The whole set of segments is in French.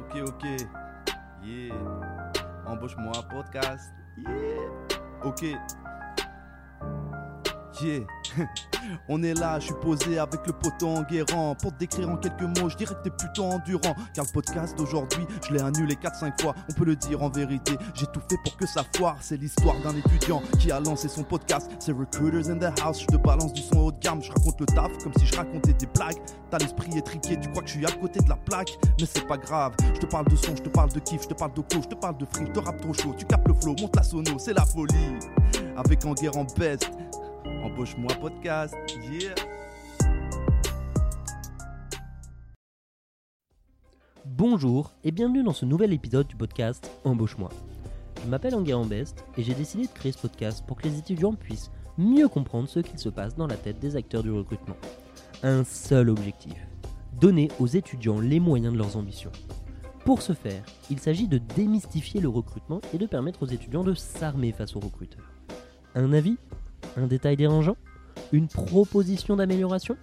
Ok, ok. Yeah. Embauche-moi un podcast. Yeah. Ok. On est là, je suis posé avec le poteau Enguerrand Pour te décrire en quelques mots, je dirais que t'es plutôt endurant. Car le podcast d'aujourd'hui, je l'ai annulé 4-5 fois. On peut le dire en vérité, j'ai tout fait pour que ça foire. C'est l'histoire d'un étudiant qui a lancé son podcast. C'est Recruiters in the House, je te balance du son haut de gamme. Je raconte le taf comme si je racontais des blagues. T'as l'esprit étriqué, tu crois que je suis à côté de la plaque. Mais c'est pas grave, je te parle de son, je te parle de kiff, je te parle de co, je te parle de free, je te rappe trop chaud. Tu capes le flow, monte la sono, c'est la folie. Avec Enguerrand best Embauche-moi podcast, yeah. Bonjour et bienvenue dans ce nouvel épisode du podcast Embauche-moi. Je m'appelle Enguerrand Best et j'ai décidé de créer ce podcast pour que les étudiants puissent mieux comprendre ce qu'il se passe dans la tête des acteurs du recrutement. Un seul objectif, donner aux étudiants les moyens de leurs ambitions. Pour ce faire, il s'agit de démystifier le recrutement et de permettre aux étudiants de s'armer face aux recruteurs. Un avis Un détail dérangeant Une proposition d'amélioration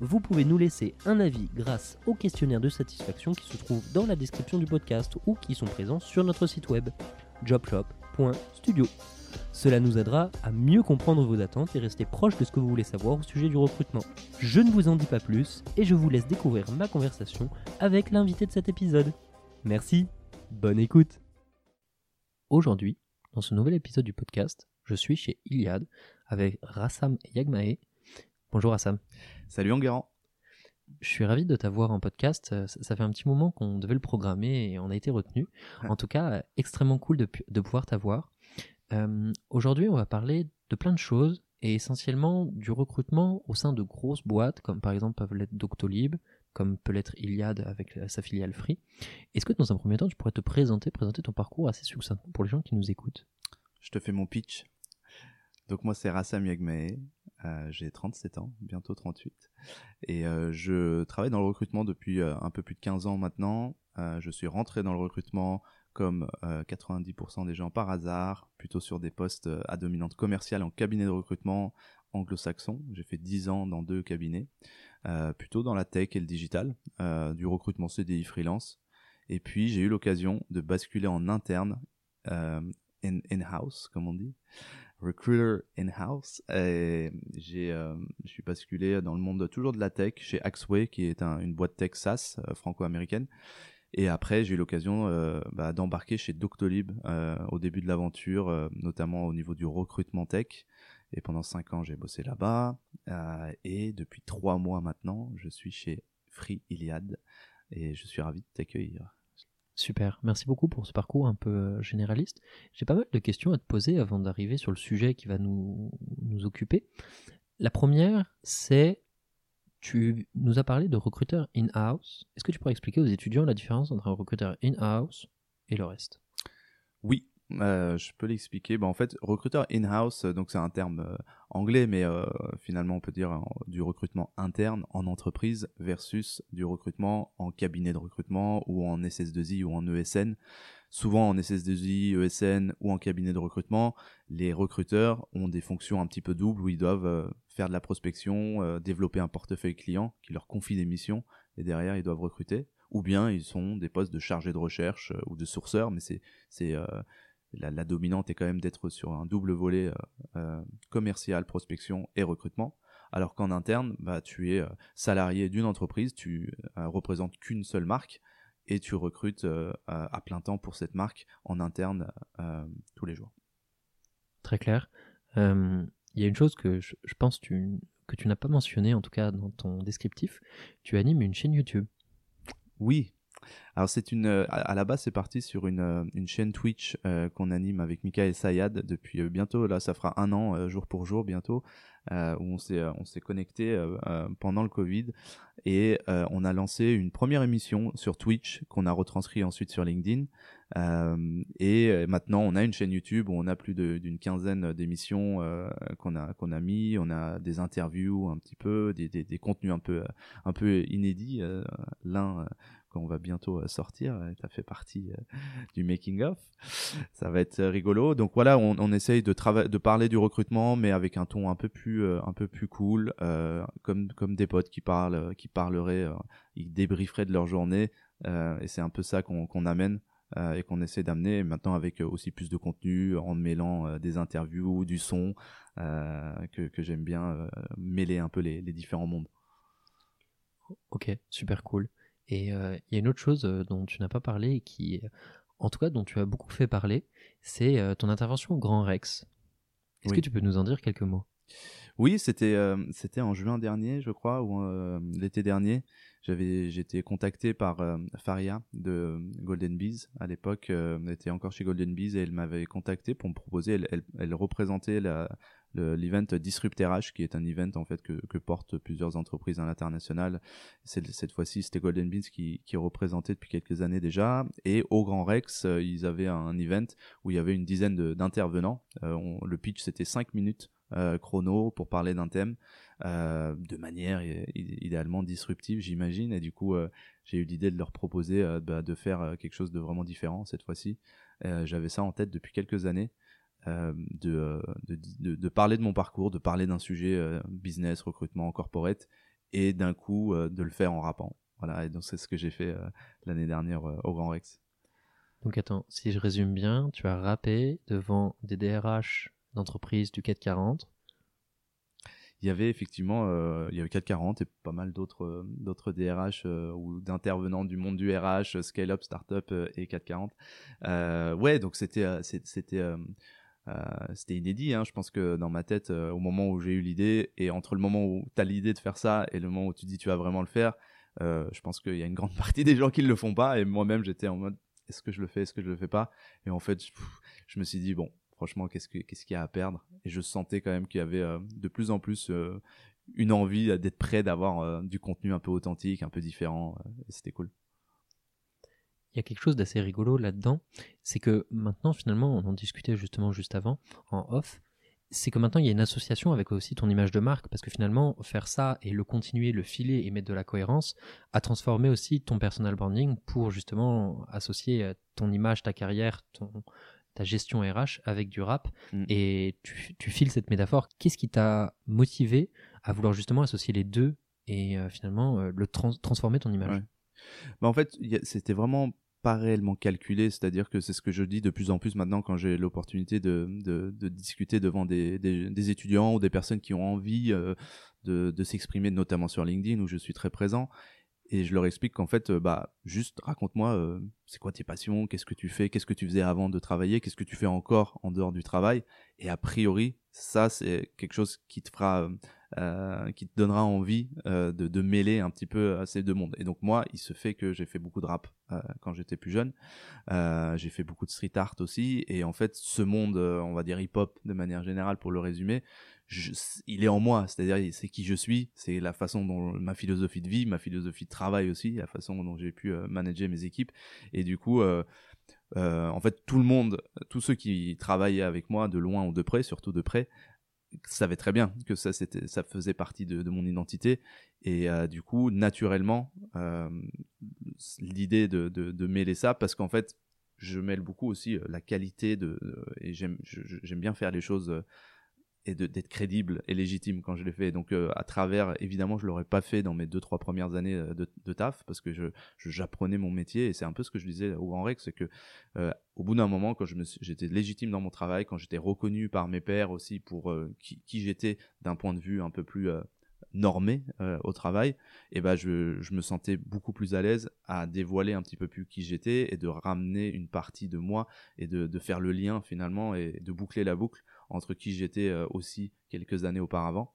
Vous pouvez nous laisser un avis grâce au questionnaire de satisfaction qui se trouve dans la description du podcast ou qui sont présents sur notre site web jobshop.studio. Cela nous aidera à mieux comprendre vos attentes et rester proche de ce que vous voulez savoir au sujet du recrutement. Je ne vous en dis pas plus et je vous laisse découvrir ma conversation avec l'invité de cet épisode. Merci, bonne écoute. Aujourd'hui, dans ce nouvel épisode du podcast, je suis chez Iliad avec Rassam Yagmae. Bonjour Rassam. Salut Enguerrand. Je suis ravi de t'avoir en podcast. Euh, Ça fait un petit moment qu'on devait le programmer et on a été retenu. En tout cas, euh, extrêmement cool de, pouvoir t'avoir. Euh, Aujourd'hui, on va parler de plein de choses et essentiellement du recrutement au sein de grosses boîtes, comme par exemple peuvent l'être Doctolib, comme peut l'être Iliad avec sa filiale Free. Est-ce que dans un premier temps, tu pourrais te présenter, présenter ton parcours assez succinctement pour les gens qui nous écoutent? Je te fais mon pitch. Donc moi c'est Rassam Yagmae, Euh, j'ai 37 ans, bientôt 38. Et euh, je travaille dans le recrutement depuis euh, un peu plus de 15 ans maintenant. Je suis rentré dans le recrutement comme euh, 90% des gens par hasard, plutôt sur des postes à dominante commerciale en cabinet de recrutement anglo-saxon. J'ai fait 10 ans dans deux cabinets, plutôt dans la tech et le digital, du recrutement CDI freelance. Et puis j'ai eu l'occasion de basculer en interne, in- in-house, comme on dit, recruiter in-house. Et j'ai, euh, je suis basculé dans le monde toujours de la tech chez Axway, qui est un- une boîte tech SaaS euh, franco-américaine. Et après, j'ai eu l'occasion euh, bah, d'embarquer chez Doctolib euh, au début de l'aventure, notamment au niveau du recrutement tech. Et pendant cinq ans, j'ai bossé là-bas. Et depuis trois mois maintenant, je suis chez Free Iliad. Et je suis ravi de t'accueillir. Super, merci beaucoup pour ce parcours un peu euh, généraliste. J'ai pas mal de questions à te poser avant d'arriver sur le sujet qui va nous, nous occuper. La première, c'est, tu nous as parlé de recruteur in-house. Est-ce que tu pourrais expliquer aux étudiants la différence entre un recruteur in-house et le reste? Oui, euh, je peux l'expliquer. Bah, en fait, recruteur in-house, euh, donc c'est un terme euh, anglais, mais finalement on peut dire du recrutement interne en entreprise versus du recrutement en cabinet de recrutement ou en SS2I ou en ESN. Souvent en SS2I, ESN ou en cabinet de recrutement, les recruteurs ont des fonctions un petit peu doubles où ils doivent faire de la prospection, développer un portefeuille client qui leur confie des missions et derrière ils doivent recruter. Ou bien ils sont des postes de chargé de recherche ou de sourceur, mais c'est la, la dominante est quand même d'être sur un double volet euh, euh, commercial, prospection et recrutement. Alors qu'en interne, bah, tu es euh, salarié d'une entreprise, tu représentes qu'une seule marque et tu recrutes à plein temps pour cette marque en interne tous les jours. Très clair. Euh, Il y a une chose que je, je pense tu, que tu n'as pas mentionné, en tout cas dans ton descriptif. Tu animes une chaîne YouTube. Oui. Alors c'est une euh, à la base c'est parti sur une, euh, une chaîne Twitch euh, qu'on anime avec Michael Sayad depuis bientôt. Là ça fera un an jour pour jour bientôt où on s'est on connecté pendant le Covid. Et on a lancé une première émission sur Twitch qu'on a retranscrit ensuite sur LinkedIn. Et maintenant on a une chaîne YouTube où on a plus d'une quinzaine d'émissions qu'on a qu'on a mis. On a des interviews un petit peu des, des, des contenus un peu un peu inédits l'un qu'on va bientôt euh, sortir. euh, Ça fait partie euh, du making of. Ça va être rigolo. Donc voilà, on, essaye de parler du recrutement, mais avec un ton un peu plus, un peu plus cool, comme des potes qui parlent, qui parleraient, ils débrieferaient de leur journée et c'est un peu ça qu'on amène et qu'on essaie d'amener maintenant avec aussi plus de contenu en mêlant des interviews, du son, que, que j'aime bien mêler un peu les, les, différents mondes. Ok, super cool. Et il y a une autre chose dont tu n'as pas parlé et qui, en tout cas, dont tu as beaucoup fait parler, c'est ton intervention au Grand Rex. Est-ce que tu peux nous en dire quelques mots? Oui, c'était c'était en juin dernier, je crois, ou l'été dernier. J'avais j'étais contacté par Faria de Golden Bees à l'époque. elle était encore chez Golden Bees et elle m'avait contacté pour me proposer. Elle, elle, elle représentait la, l'event Disrupt RH, qui est un event en fait que, que portent plusieurs entreprises à l'international. Cette fois-ci, c'était Golden Beans qui, qui représentait depuis quelques années déjà. Et au Grand Rex, euh, ils avaient un event où il y avait une dizaine d'intervenants. Euh, le pitch, c'était 5 minutes euh, chrono pour parler d'un thème euh, de manière idéalement disruptive, j'imagine. Et du coup, j'ai eu l'idée de leur proposer bah, de faire quelque chose de vraiment différent cette fois-ci. J'avais ça en tête depuis quelques années. Euh, euh, de, de, de, parler de mon parcours, de parler d'un sujet euh, business, recrutement, corporate, et d'un coup de le faire en rappant. Voilà, et donc c'est ce que j'ai fait l'année dernière au Grand Rex. Donc attends, si je résume bien, tu as rappé devant des DRH d'entreprises du 440. Il y avait effectivement, il y avait 440 et pas mal d'autres d'autres DRH ou d'intervenants du monde du RH, scale-up, start-up et 440. ouais, donc c'était c'était c'était inédit, hein. je pense que dans ma tête, euh, au moment où j'ai eu l'idée, et entre le moment où tu as l'idée de faire ça et le moment où tu dis tu vas vraiment le faire, euh, je pense qu'il y a une grande partie des gens qui ne le font pas, et moi-même j'étais en mode est-ce que je le fais, est-ce que je le fais pas? Et en fait, je, me suis dit bon, franchement, qu'est-ce qu'il y a à perdre? Et je sentais quand même qu'il y avait de plus en plus une envie d'être prêt, d'avoir du contenu un peu authentique, un peu différent, et c'était cool il y a quelque chose d'assez rigolo là-dedans, c'est que maintenant finalement, on en discutait justement juste avant, en off, c'est que maintenant il y a une association avec aussi ton image de marque, parce que finalement, faire ça et le continuer, le filer et mettre de la cohérence, a transformé aussi ton personal branding pour justement associer euh, ton image, ta carrière, ton, ta gestion RH avec du rap. Mm. Et tu, files cette métaphore. Qu'est-ce qui t'a motivé à vouloir justement associer les deux et euh, finalement euh, le transformer ton image? Bah en fait, c'était vraiment pas réellement calculé, c'est-à-dire que c'est ce que je dis de plus en plus maintenant quand j'ai l'opportunité de, discuter devant des, étudiants ou des personnes qui ont envie euh, de s'exprimer, notamment sur LinkedIn où je suis très présent. Et je leur explique qu'en fait, euh, bah, juste raconte-moi, euh, c'est quoi tes passions, qu'est-ce que tu fais, qu'est-ce que tu faisais avant de travailler, qu'est-ce que tu fais encore en dehors du travail. Et a priori, ça, c'est quelque chose qui te fera euh, qui te donnera envie de, de, mêler un petit peu ces deux mondes. Et donc moi, il se fait que j'ai fait beaucoup de rap quand j'étais plus jeune. j'ai fait beaucoup de street art aussi. Et en fait, ce monde, on va dire hip-hop de manière générale, pour le résumer, il est en moi. C'est-à-dire, c'est qui je suis, c'est la façon dont ma philosophie de vie, ma philosophie de travail aussi, la façon dont j'ai pu manager mes équipes. Et du coup, euh, en fait, tout le monde, tous ceux qui travaillaient avec moi, de loin ou de près, surtout de près, savais très bien que ça c'était ça faisait partie de, mon identité et euh, du coup naturellement euh, l'idée de, de, mêler ça parce qu'en fait je mêle beaucoup aussi euh, la qualité de, et j'aime j'aime bien faire les choses et d'être crédible et légitime quand je l'ai fait. Donc euh, à travers, évidemment, je l'aurais pas fait dans mes deux trois premières années euh, de, de taf parce que je j'apprenais mon métier et c'est un peu ce que je disais au Grand Rex, c'est que euh, au bout d'un moment, quand j'étais légitime dans mon travail, quand j'étais reconnu par mes pairs aussi pour qui, j'étais d'un point de vue un peu plus normé au travail, et ben je, je me sentais beaucoup plus à l'aise à dévoiler un petit peu plus qui j'étais et de ramener une partie de moi et de, de faire le lien finalement et de boucler la boucle entre qui j'étais euh, aussi quelques années auparavant.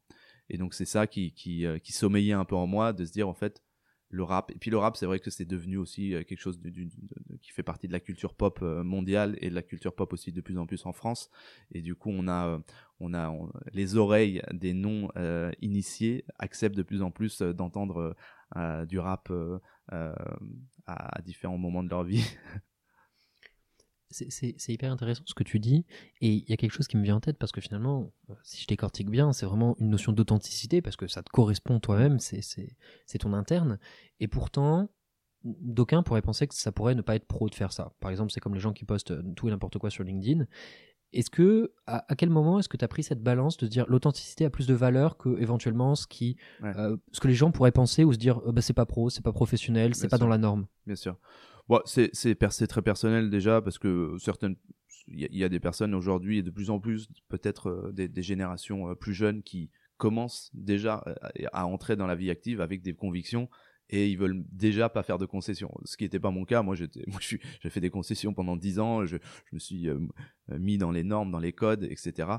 Et donc c'est ça qui, euh, qui, sommeillait un peu en moi, de se dire en fait, le rap, et puis le rap c'est vrai que c'est devenu aussi euh, quelque chose qui fait partie de la culture pop mondiale et de la culture pop aussi de plus en plus en France. Et du coup on a, on a les oreilles des non initiés acceptent de plus en plus d'entendre du rap à différents moments de leur vie. c'est hyper intéressant ce que tu dis. Et il y a quelque chose qui me vient en tête parce que finalement, euh, si je décortique bien, c'est vraiment une notion d'authenticité parce que ça te correspond toi-même, c'est ton interne. Et pourtant, d'aucuns pourraient penser que ça pourrait ne pas être pro de faire ça. Par exemple, c'est comme les gens qui postent tout et n'importe quoi sur LinkedIn. Est-ce que, à, quel moment est-ce que tu as pris cette balance de dire l'authenticité a plus de valeur que éventuellement ce, qui, euh, ce que les gens pourraient penser ou se dire bah, c'est pas pro, c'est pas professionnel, c'est pas dans la norme? Bien sûr. C'est très personnel déjà parce que certaines. Il y, a des personnes aujourd'hui et de plus en plus, peut-être euh, des, générations euh, plus jeunes qui commencent déjà à entrer dans la vie active avec des convictions et ils veulent déjà pas faire de concessions. Ce qui n'était pas mon cas. Moi, j'étais, j'ai fait des concessions pendant dix ans. Je, me suis euh, mis dans les normes, dans les codes, etc.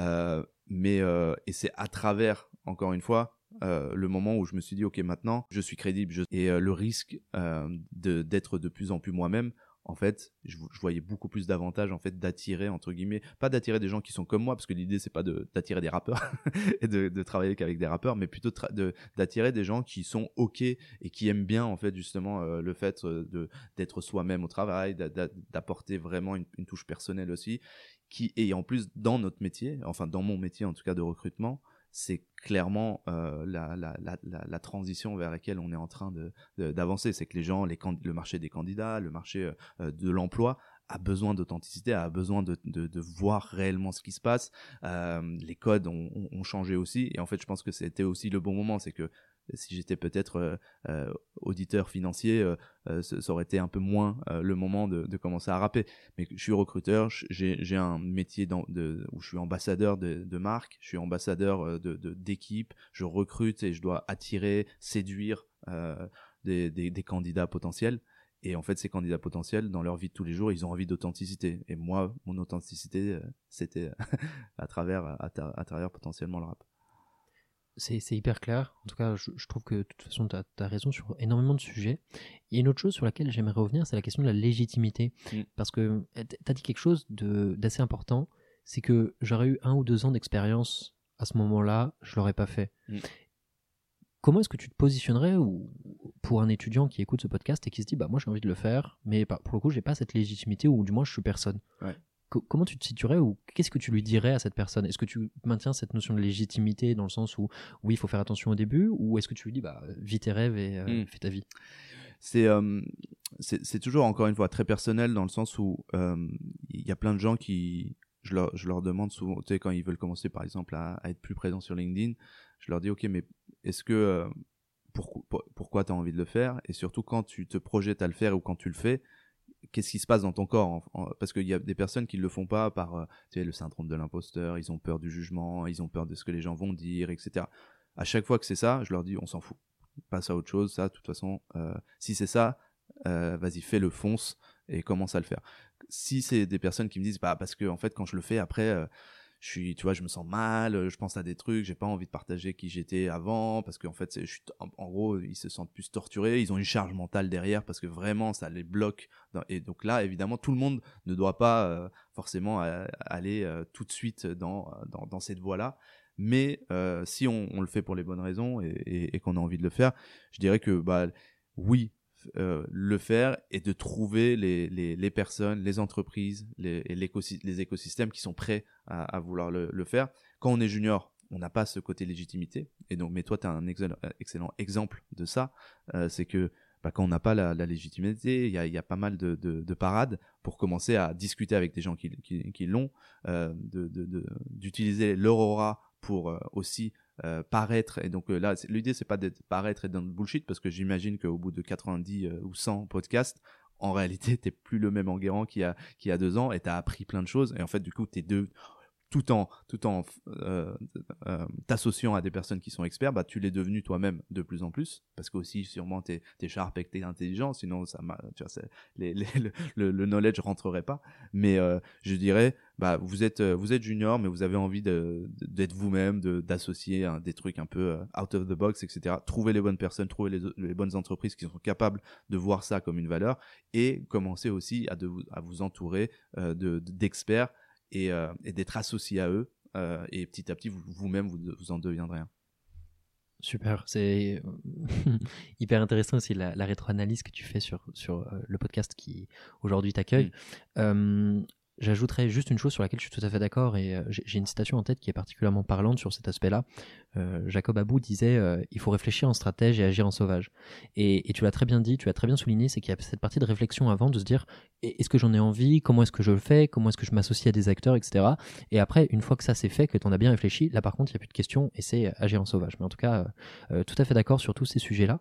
Euh, mais euh, et c'est à travers, encore une fois, euh, le moment où je me suis dit ok maintenant je suis crédible et euh, le risque de d'être de plus en plus moi-même en fait, je, voyais beaucoup plus d'avantages en fait d'attirer entre guillemets, pas d'attirer des gens qui sont comme moi, parce que l'idée c'est pas d'attirer des rappeurs et de, de, travailler qu'avec des rappeurs, mais plutôt d'attirer des gens qui sont ok et qui aiment bien en fait justement euh, le fait euh, d'être soi-même au travail, d'apporter vraiment une, une, touche personnelle aussi, qui et en plus dans notre métier, enfin dans mon métier en tout cas de recrutement, c'est clairement euh, la, la, la, transition vers laquelle on est en train d'avancer. De, c'est que les gens, les, le marché des candidats, le marché euh, de l'emploi a besoin d'authenticité, a besoin de, de, voir réellement ce qui se passe. Euh, les codes ont, ont, changé aussi, et en fait, je pense que c'était aussi le bon moment. C'est que si j'étais peut-être euh, euh, auditeur financier, euh, ça aurait été un peu moins le moment de, commencer à rapper. Mais je suis recruteur, j'ai un métier où je suis ambassadeur de, de marque, je suis ambassadeur de d'équipe, je recrute et je dois attirer, séduire des, candidats potentiels. Et en fait, ces candidats potentiels, dans leur vie de tous les jours, ils ont envie d'authenticité. Et moi, mon authenticité, c'était à travers, à, à travers potentiellement le rap c'est hyper clair. En tout cas, je, trouve que de toute façon, tu as, raison sur énormément de sujets. Il y a une autre chose sur laquelle j'aimerais revenir, c'est la question de la légitimité. Mm. Parce que eh, tu as dit quelque chose d'assez important, c'est que j'aurais eu un ou deux ans d'expérience à ce moment-là, je l'aurais pas fait. Mm. Comment est-ce que tu te positionnerais ou, pour un étudiant qui écoute ce podcast et qui se dit bah moi j'ai envie de le faire, mais pour le coup j'ai pas cette légitimité ou du moins je suis personne? Ouais comment tu te situerais ou qu'est-ce que tu lui dirais à cette personne? Est-ce que tu maintiens cette notion de légitimité dans le sens où oui, il faut faire attention au début ou est-ce que tu lui dis bah vis tes rêves et euh, hmm. fais ta vie? Euh, c'est c'est toujours encore une fois très personnel dans le sens où euh, il y a plein de gens qui je leur, je leur demande souvent tu sais quand ils veulent commencer par exemple à, être plus présents sur LinkedIn je leur dis ok mais est-ce que pourquoi tu as envie de le faire? Et surtout quand tu te projettes à le faire ou quand tu le fais qu'est-ce qui se passe dans ton corps parce qu'il y a des personnes qui le font pas par euh, tu le syndrome de l'imposteur ils ont peur du jugement ils ont peur de ce que les gens vont dire etc à chaque fois que c'est ça je leur dis on s'en fout. Passe à autre chose ça de toute façon euh, si c'est ça euh, vas-y fais le fonce et commence à le faire. Si c'est des personnes qui me disent bah parce que en fait quand je le fais après je suis tu vois je me sens mal euh, je pense à des trucs j'ai pas envie de partager qui j'étais avant parce qu'en fait je suis en, gros ils se sentent plus torturés ils ont une charge mentale derrière parce que vraiment ça les bloque et donc là évidemment tout le monde ne doit pas euh, forcément euh, aller tout de suite dans dans, dans cette voie là mais si on, on, le fait pour les bonnes raisons et, et, et qu'on a envie de le faire je dirais que bah oui euh, le faire et de trouver les, les, personnes, les entreprises, les, les écosystèmes qui sont prêts à, vouloir le, faire. Quand on est junior, on n'a pas ce côté légitimité. Et donc, mais toi, tu as un excellent, excellent, exemple de ça. Euh, c'est que bah, quand on n'a pas la, légitimité, il y a, pas mal de, de, de, parades pour commencer à discuter avec des gens qui, l'ont, euh, d'utiliser leur aura pour euh, aussi euh, paraître et donc euh, là l'idée c'est pas d'être paraître et le bullshit parce que j'imagine qu'au bout de 90 euh, ou 100 podcasts en réalité t'es plus le même Enguerrand qui a qui a deux ans et t'as appris plein de choses et en fait du coup t'es deux tout en tout en euh, euh, t'associant à des personnes qui sont experts, bah tu l'es devenu toi-même de plus en plus parce que aussi sûrement t'es t'es sharp et t'es intelligent, sinon ça tu vois les, les, le, le, knowledge rentrerait pas. Mais euh, je dirais bah vous êtes vous êtes junior mais vous avez envie d'être vous-même, de d'associer des trucs un peu out of the box etc. Trouver les bonnes personnes, trouver les, les bonnes entreprises qui sont capables de voir ça comme une valeur et commencer aussi à de à vous entourer de d'experts euh, et, d'être associé à eux. Euh, et petit à petit, vous-même, vous, vous, en deviendrez un. Super, c'est hyper intéressant aussi la, rétroanalyse que tu fais sur, sur euh, le podcast qui aujourd'hui t'accueille. Mm. J'ajouterais juste une chose sur laquelle je suis tout à fait d'accord et euh, j'ai une citation en tête qui est particulièrement parlante sur cet aspect-là. Euh, Jacob Abou disait euh, il faut réfléchir en stratège et agir en sauvage. Et, tu l'as très bien dit, tu as très bien souligné, c'est qu'il y a cette partie de réflexion avant de se dire est- est-ce que j'en ai envie, comment est-ce que je le fais, comment est-ce que je m'associe à des acteurs, etc. Et après, une fois que ça c'est fait, que tu en as bien réfléchi, là par contre il n'y a plus de questions et c'est agir en sauvage. Mais en tout cas, tout à fait d'accord sur tous ces sujets-là.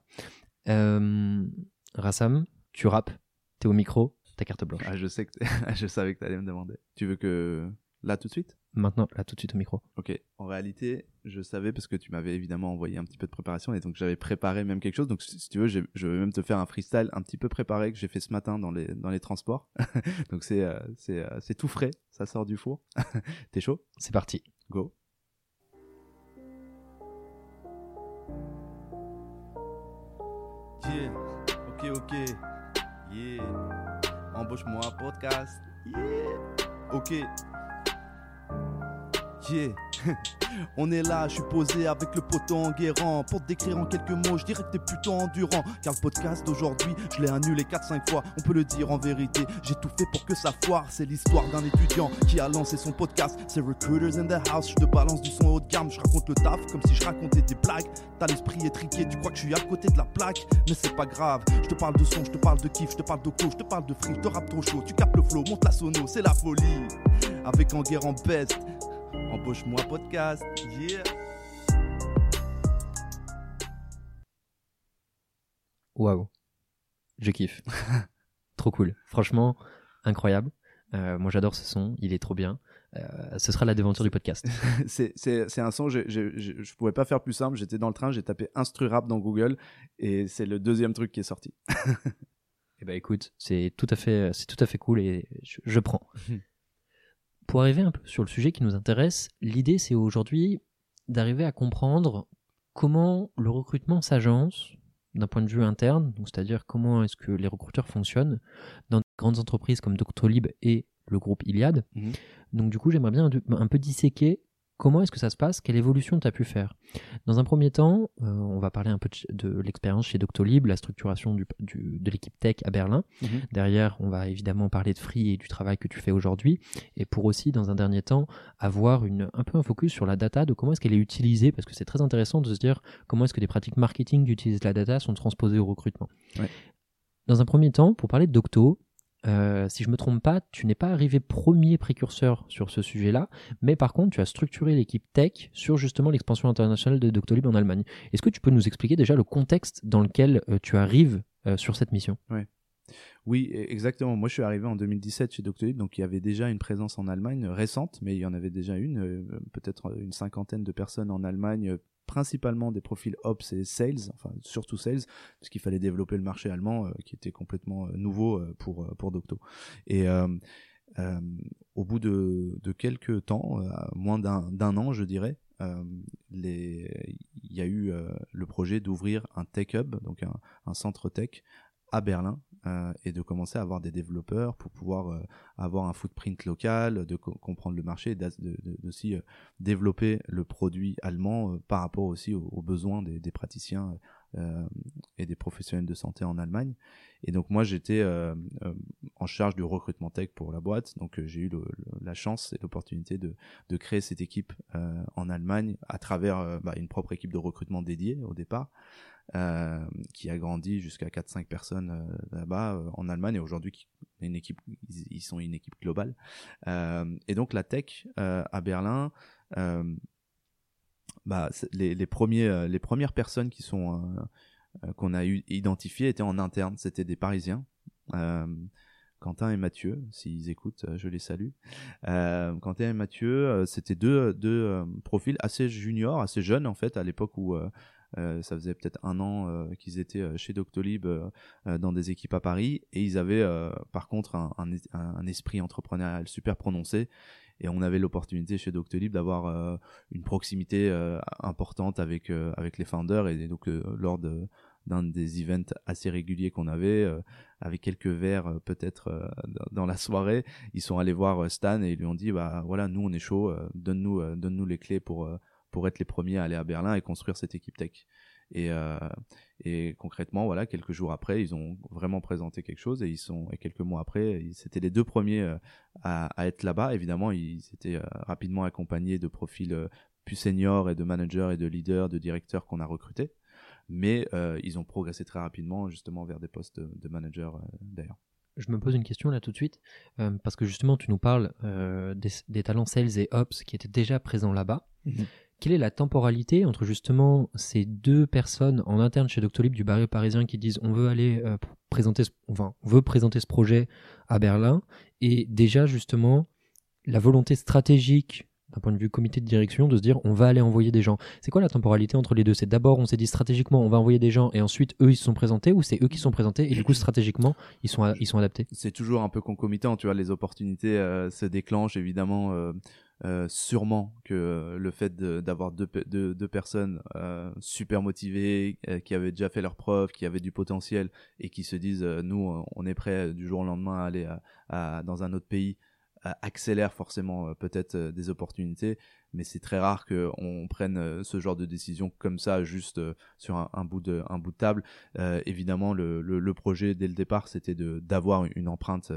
Rassam, tu rappes, t'es au micro, ta carte blanche. Ah, je sais que je savais que tu allais me demander. Tu veux que là tout de suite? Maintenant, là tout de suite au micro. Ok. En réalité, je savais parce que tu m'avais évidemment envoyé un petit peu de préparation et donc j'avais préparé même quelque chose. Donc si tu veux, je vais même te faire un freestyle un petit peu préparé que j'ai fait ce matin dans les dans les transports. donc c'est euh, c'est euh, c'est tout frais, ça sort du four. T'es chaud? C'est parti. Go. Yeah, ok, ok. Yeah. Embauche-moi un podcast. Yeah. Ok. On est là, je suis posé avec le poteau Enguerrand Pour te décrire en quelques mots, je dirais que t'es plutôt endurant. Car le podcast d'aujourd'hui, je l'ai annulé 4-5 fois. On peut le dire en vérité, j'ai tout fait pour que ça foire. C'est l'histoire d'un étudiant qui a lancé son podcast. C'est Recruiters in the House, je te balance du son haut de gamme. Je raconte le taf comme si je racontais des blagues. T'as l'esprit étriqué, tu crois que je suis à côté de la plaque. Mais c'est pas grave, je te parle de son, je te parle de kiff, je te parle de co, je te parle de free, je te rappe trop chaud. Tu capes le flow, monte la sono, c'est la folie. Avec Enguerrand Best Embauche-moi podcast, yeah Waouh. Je kiffe. trop cool. Franchement, incroyable. Euh, moi, j'adore ce son. Il est trop bien. Euh, ce sera la déventure du podcast. c'est, c'est, c'est un son, je, je pouvais pas faire plus simple. J'étais dans le train, j'ai tapé Instru Rap dans Google et c'est le deuxième truc qui est sorti. Eh ben, écoute, c'est tout à fait, c'est tout à fait cool et je, je prends. Pour arriver un peu sur le sujet qui nous intéresse, l'idée c'est aujourd'hui d'arriver à comprendre comment le recrutement s'agence d'un point de vue interne, c'est-à-dire comment est-ce que les recruteurs fonctionnent dans de grandes entreprises comme Doctolib et le groupe Iliad. Mhm. Donc du coup, j'aimerais bien un peu disséquer comment est-ce que ça se passe, quelle évolution tu as pu faire? Dans un premier temps, euh, on va parler un peu de, de l'expérience chez Doctolib, la structuration du, du- de l'équipe tech à Berlin. Mhm. Derrière, on va évidemment parler de Free et du travail que tu fais aujourd'hui. Et pour aussi, dans un dernier temps, avoir une, un peu un focus sur la data, de comment est-ce qu'elle est utilisée, parce que c'est très intéressant de se dire comment est-ce que des pratiques marketing qui utilisent la data sont transposées au recrutement. Ouais. Dans un premier temps, pour parler de Docto, euh, si je me trompe pas, tu n'es pas arrivé premier précurseur sur ce sujet-là, mais par contre, tu as structuré l'équipe tech sur justement l'expansion internationale de Doctolib en Allemagne. Est-ce que tu peux nous expliquer déjà le contexte dans lequel euh, tu arrives euh, sur cette mission? Oui, e- exactement. Moi, je suis arrivé en 2017 chez Doctolib, donc il y avait déjà une présence en Allemagne récente, mais il y en avait déjà une, peut-être une cinquantaine de personnes en Allemagne, principalement des profils Ops et Sales, enfin surtout Sales, parce qu'il fallait développer le marché allemand, euh, qui était complètement euh, nouveau euh, pour pour Docto. Et au bout de, de quelques temps, moins d'un an, je dirais, il y a eu le projet d'ouvrir un tech hub, donc un, un centre tech à Berlin euh, et de commencer à avoir des développeurs pour pouvoir euh, avoir un footprint local, de co- comprendre le marché, de, de- d'aussi euh, développer le produit allemand par rapport aussi aux, besoins des, praticiens et des professionnels de santé en Allemagne. Et donc moi j'étais en charge du recrutement tech pour la boîte, donc j'ai eu la chance et l'opportunité de, de créer cette équipe en Allemagne à travers bah, une propre équipe de recrutement dédiée au départ euh, qui a grandi jusqu'à 4-5 personnes euh, là-bas euh, en Allemagne. Et aujourd'hui une équipe ils, sont une équipe globale. Et donc la tech à Berlin bah, les, premiers les premières personnes qui sont qu'on a eu identifiées étaient en interne. C'était des Parisiens. Quentin et Mathieu, s'ils écoutent, je les salue. Quentin et Mathieu, c'était deux, deux profils assez juniors, assez jeunes en fait, à l'époque où ça faisait peut-être un an euh, qu'ils étaient euh, chez Doctolib euh, euh, dans des équipes à Paris, et ils avaient euh, par contre un, un, es- un esprit entrepreneurial super prononcé. Et on avait l'opportunité chez Doctolib d'avoir euh, une proximité euh, importante avec euh, les founders et donc euh, lors d'un des events assez réguliers qu'on avait, euh, avec quelques verres euh, peut-être euh, dans- la soirée, ils sont allés voir euh, Stan et ils lui ont dit bah voilà nous on est chaud, euh, donne-nous euh, donne-nous les clés pour euh, pour être les premiers à aller à Berlin et construire cette équipe tech. Et, et concrètement, voilà, quelques jours après, ils ont vraiment présenté quelque chose et ils sont, et quelques mois après, c'était les deux premiers à, à, être là-bas. Évidemment, ils étaient rapidement accompagnés de profils plus seniors et de managers et de leaders, de directeurs qu'on a recrutés. Mais ils ont progressé très rapidement justement vers des postes de, de manager d'ailleurs je me pose une question là tout de suite, euh, parce que justement tu nous parles euh, des, talents sales et ops qui étaient déjà présents là-bas. Mhm. Quelle est la temporalité entre justement ces deux personnes en interne chez Doctolib du barrio parisien qui disent on veut aller euh, présenter, on veut présenter ce projet à Berlin et déjà justement la volonté stratégique d'un point de vue comité de direction, de se dire on va aller envoyer des gens. C'est quoi la temporalité entre les deux? C'est d'abord on s'est dit stratégiquement on va envoyer des gens et ensuite eux ils se sont présentés ou c'est eux qui sont présentés et du coup stratégiquement ils sont, ils sont adaptés? C'est toujours un peu concomitant, tu vois, les opportunités euh, se déclenchent évidemment. Euh, euh, sûrement que le fait d'avoir deux, deux, personnes super motivées, qui avaient déjà fait leurs preuves, qui avaient du potentiel et qui se disent nous on est prêt du jour au lendemain à aller dans un autre pays accélère forcément euh, peut-être euh, des opportunités, mais c'est très rare qu'on prenne euh, ce genre de décision comme ça juste sur un, bout de un bout de table. évidemment, le, le, projet dès le départ, c'était d'avoir une empreinte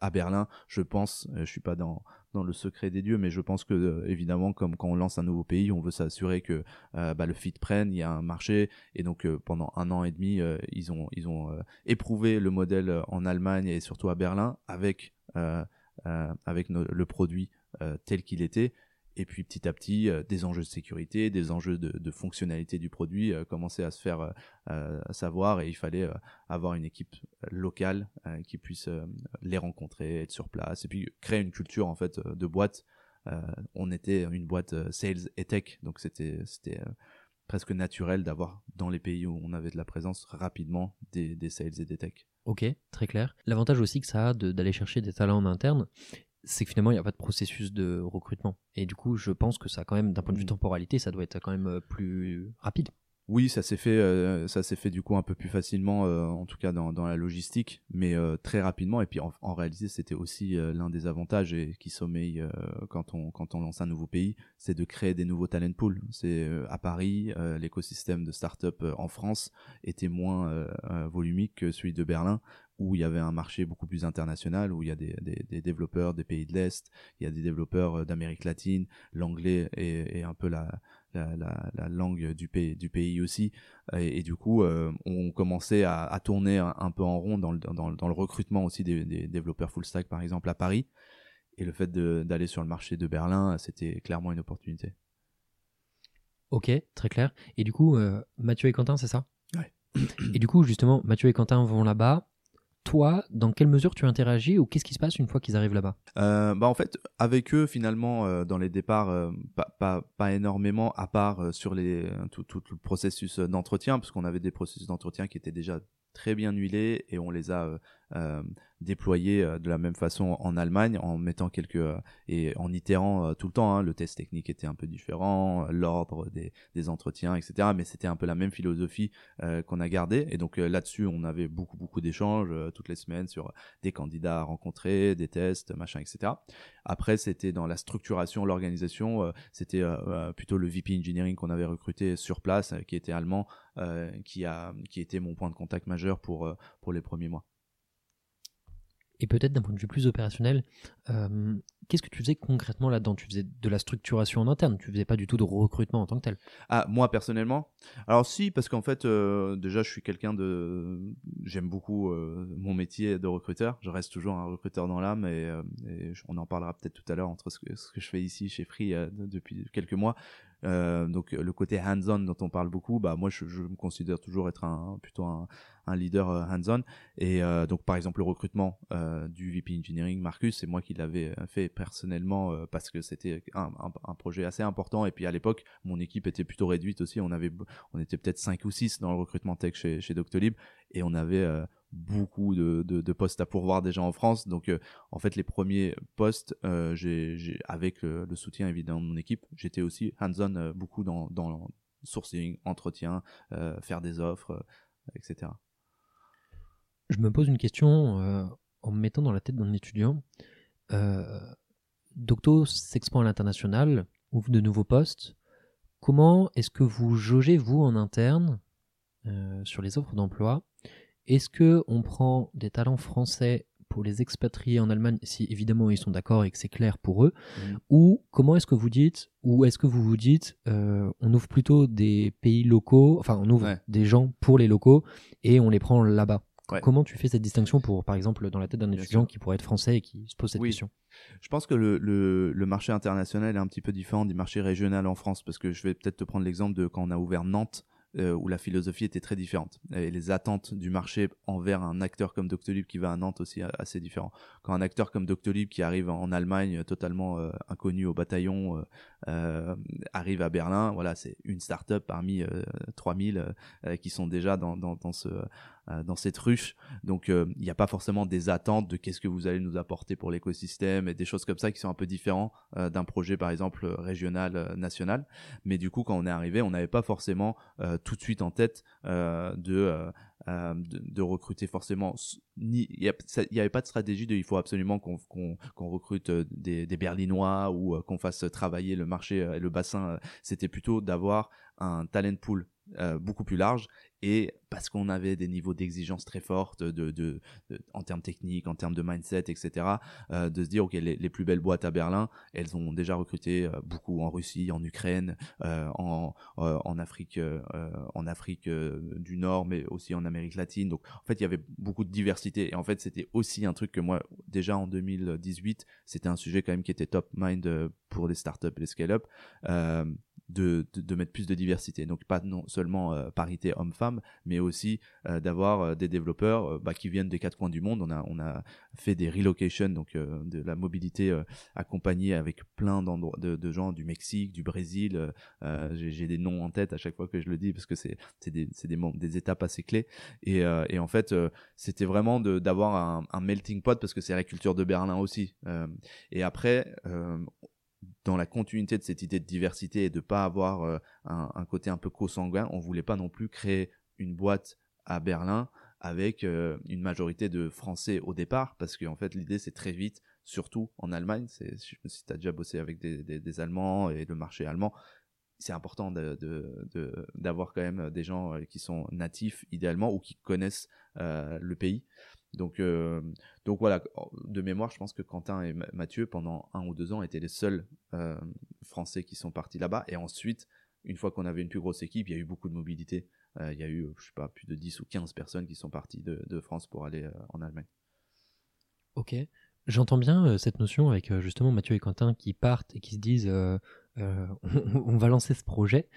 à Berlin. Je pense, je suis pas dans dans le secret des dieux, mais je pense que évidemment, comme quand on lance un nouveau pays, on veut s'assurer que bah, le fit prenne, il y a un marché, et donc pendant un an et demi, ils ont ils ont éprouvé le modèle en Allemagne et surtout à Berlin avec euh, euh, avec le produit euh, tel qu'il était. Et puis petit à petit, des enjeux de sécurité, des enjeux de, fonctionnalité du produit commençaient à se faire savoir et il fallait avoir une équipe locale qui puisse les rencontrer, être sur place et puis créer une culture en fait de boîte. on était une boîte sales et tech, donc c'était c'était presque naturel d'avoir dans les pays où on avait de la présence rapidement des, des sales et des tech. Ok, très clair. L'avantage aussi que ça a d'aller chercher des talents en interne, c'est que finalement il n'y a pas de processus de recrutement. Et du coup, je pense que ça, quand même, d'un point de vue mm. temporalité, ça doit être quand même euh, plus rapide. Oui, ça s'est fait, euh, ça s'est fait du coup un peu plus facilement, euh, en tout cas dans, dans la logistique, mais euh, très rapidement. Et puis en, réalité, c'était aussi l'un des avantages et qui sommeille quand on quand on lance un nouveau pays, c'est de créer des nouveaux talent pools. C'est à Paris, l'écosystème de start-up en France était moins volumique que celui de Berlin, où il y avait un marché beaucoup plus international, où il y a des, des, des développeurs des pays de l'Est, il y a des développeurs d'Amérique latine, l'anglais est, est, un peu la, la, langue du pays, du pays aussi. Et, du coup, euh, on commençait à, tourner un, peu en rond dans le, dans, le recrutement aussi des, développeurs full stack, par exemple, à Paris. Et le fait d'aller sur le marché de Berlin, c'était clairement une opportunité. Ok, très clair. Et du coup, euh, Mathieu et Quentin, c'est ça? Ouais. Et du coup, justement, Mathieu et Quentin vont là-bas toi, dans quelle mesure tu interagis ou qu'est-ce qui se passe une fois qu'ils arrivent là-bas? Euh, bah En fait, avec eux, finalement, euh, dans les départs, euh, pas, énormément, à part sur tout, tout, le processus d'entretien, parce qu'on avait des processus d'entretien qui étaient déjà très bien huilés et on les a euh, déployé euh, de la même façon en Allemagne en mettant quelques euh, et en itérant tout le temps. Hein. Le test technique était un peu différent, l'ordre des, des, entretiens, etc. Mais c'était un peu la même philosophie qu'on a gardée. Et donc là-dessus, on avait beaucoup beaucoup d'échanges toutes les semaines sur des candidats à rencontrer, des tests, machin, etc. Après, c'était dans la structuration, l'organisation. c'était plutôt le VP engineering qu'on avait recruté sur place, qui était allemand, qui a qui était mon point de contact majeur pour pour les premiers mois. Et peut-être d'un point de vue plus opérationnel, euh, qu'est-ce que tu faisais concrètement là-dedans? Tu faisais de la structuration en interne, tu faisais pas du tout de recrutement en tant que tel? Ah, moi personnellement? Alors si, parce qu'en fait, euh, déjà je suis quelqu'un de... J'aime beaucoup euh, mon métier de recruteur, je reste toujours un recruteur dans l'âme et, on en parlera peut-être tout à l'heure entre ce que, ce que, je fais ici chez Free depuis quelques mois. Donc le côté hands-on dont on parle beaucoup, bah moi je, me considère toujours être un plutôt un, un leader euh, hands-on. Et euh, donc, par exemple, le recrutement euh, du VP Engineering, Marcus, c'est moi qui l'avais fait personnellement parce que c'était un, projet assez important. Et puis à l'époque, mon équipe était plutôt réduite aussi. On avait, on était peut-être 5 ou 6 dans le recrutement tech chez, chez Doctolib et on avait beaucoup de, de, postes à pourvoir déjà en France. Donc, en fait, les premiers postes, j'ai, avec le, soutien évidemment de mon équipe, j'étais aussi hands-on beaucoup dans, dans sourcing, entretien, faire des offres, etc je me pose une question euh, en me mettant dans la tête d'un étudiant. Euh, Docto s'expand à l'international, ouvre de nouveaux postes. comment est-ce que vous jaugez, vous, en interne, euh, sur les offres d'emploi? Est-ce que on prend des talents français pour les expatrier en Allemagne, si évidemment ils sont d'accord et que c'est clair pour eux, Mhm. ou comment est-ce que vous dites, ou est-ce que vous vous dites, euh, on ouvre plutôt des pays locaux, enfin on ouvre Ouais. des gens pour les locaux et on les prend là-bas Ouais. Comment tu fais cette distinction pour, par exemple, dans la tête d'un étudiant qui pourrait être français et qui se pose cette Oui. question? Je pense que le, le, le marché international est un petit peu différent du marché régional en France, parce que je vais peut-être te prendre l'exemple de quand on a ouvert Nantes, euh, où la philosophie était très différente. Et les attentes du marché envers un acteur comme Doctolib qui va à Nantes aussi a- assez différent. Quand un acteur comme Doctolib qui arrive en Allemagne, euh, totalement euh, inconnu au bataillon, euh, euh, arrive à Berlin, voilà, c'est une start-up parmi euh, 3000 euh, euh, qui sont déjà dans, dans, dans ce... euh, dans cette ruche, donc euh, il n'y a pas forcément des attentes de qu'est-ce que vous allez nous apporter pour l'écosystème et des choses comme ça qui sont un peu différents euh, d'un projet par exemple euh, régional, euh, national. Mais du coup, quand on est arrivé, on n'avait pas forcément euh, tout de suite en tête euh, de, euh, de de recruter forcément ni il n'y avait pas de stratégie de il faut absolument qu'on qu'on qu'on recrute euh, des, des berlinois ou euh, qu'on fasse travailler le marché et le bassin c'était plutôt d'avoir un talent pool euh, beaucoup plus large et parce qu'on avait des niveaux d'exigence très fortes de, en termes techniques, en termes de mindset, etc., euh, de se dire, OK, les, plus belles boîtes à Berlin, elles ont déjà recruté euh, beaucoup en Russie, en Ukraine, en, en Afrique, en Afrique du Nord, mais aussi en Amérique latine. Donc, en fait, il y avait beaucoup de diversité. Et en fait, c'était aussi un truc que moi, déjà en 2018, c'était un sujet quand même qui était top mind pour les startups et les scale-up. De, de, de mettre plus de diversité. Donc pas non seulement euh, parité homme-femme, mais aussi euh, d'avoir euh, des développeurs euh, bah, qui viennent des quatre coins du monde. On a, on a fait des relocations, donc euh, de la mobilité euh, accompagnée avec plein d'endroits de, de gens du Mexique, du Brésil. J'ai des noms en tête à chaque fois que je le dis parce que c'est des, des, des étapes assez clés. Et, et en fait, c'était vraiment d'avoir un, un melting pot parce que c'est la culture de Berlin aussi. Et après, dans la continuité de cette idée de diversité et de pas avoir euh, un, côté un peu co-sanguin, on voulait pas non plus créer une boîte à Berlin avec euh, une majorité de Français au départ, parce qu'en fait l'idée c'est très vite, surtout en Allemagne, c'est, si tu as déjà bossé avec des, Allemands et le marché allemand, c'est important d'avoir quand même des gens euh, qui sont natifs idéalement ou qui connaissent le pays. Donc, euh, donc voilà, de mémoire, je pense que Quentin et Ma- Mathieu, pendant un ou deux ans, étaient les seuls euh, Français qui sont partis là-bas. Et ensuite, une fois qu'on avait une plus grosse équipe, il y a eu beaucoup de mobilité. Euh, il y a eu, je sais pas, plus de 10 ou 15 personnes qui sont parties de, France pour aller en Allemagne. Ok. J'entends bien cette notion avec justement Mathieu et Quentin qui partent et qui se disent on, va lancer ce projet.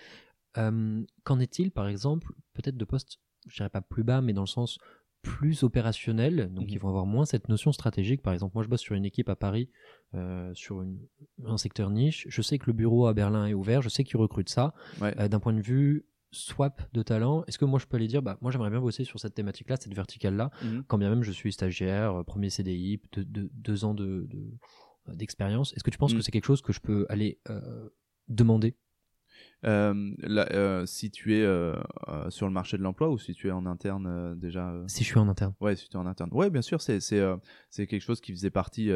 Qu'en est-il, par exemple, peut-être de postes, je dirais pas plus bas, mais dans le sens plus opérationnel, donc Mhm. ils vont avoir moins cette notion stratégique. Par exemple, moi je bosse sur une équipe à Paris, euh, sur une- un secteur niche. Je sais que le bureau à Berlin est ouvert, je sais qu'ils recrutent ça. Ouais. Euh, D'un point de vue swap de talent, est-ce que moi je peux aller dire, bah, moi j'aimerais bien bosser sur cette thématique-là, cette verticale-là, Mhm. quand bien même je suis stagiaire, euh, premier CDI, de- de- deux ans de- de- d'expérience, est-ce que tu penses Mm. que c'est quelque chose que je peux aller demander? Euh, là, euh, si tu es euh, sur le marché de l'emploi ou si tu es en interne déjà si je suis en interne Ouais, si tu es en interne. Ouais, bien sûr, c'est c'est quelque chose qui faisait partie,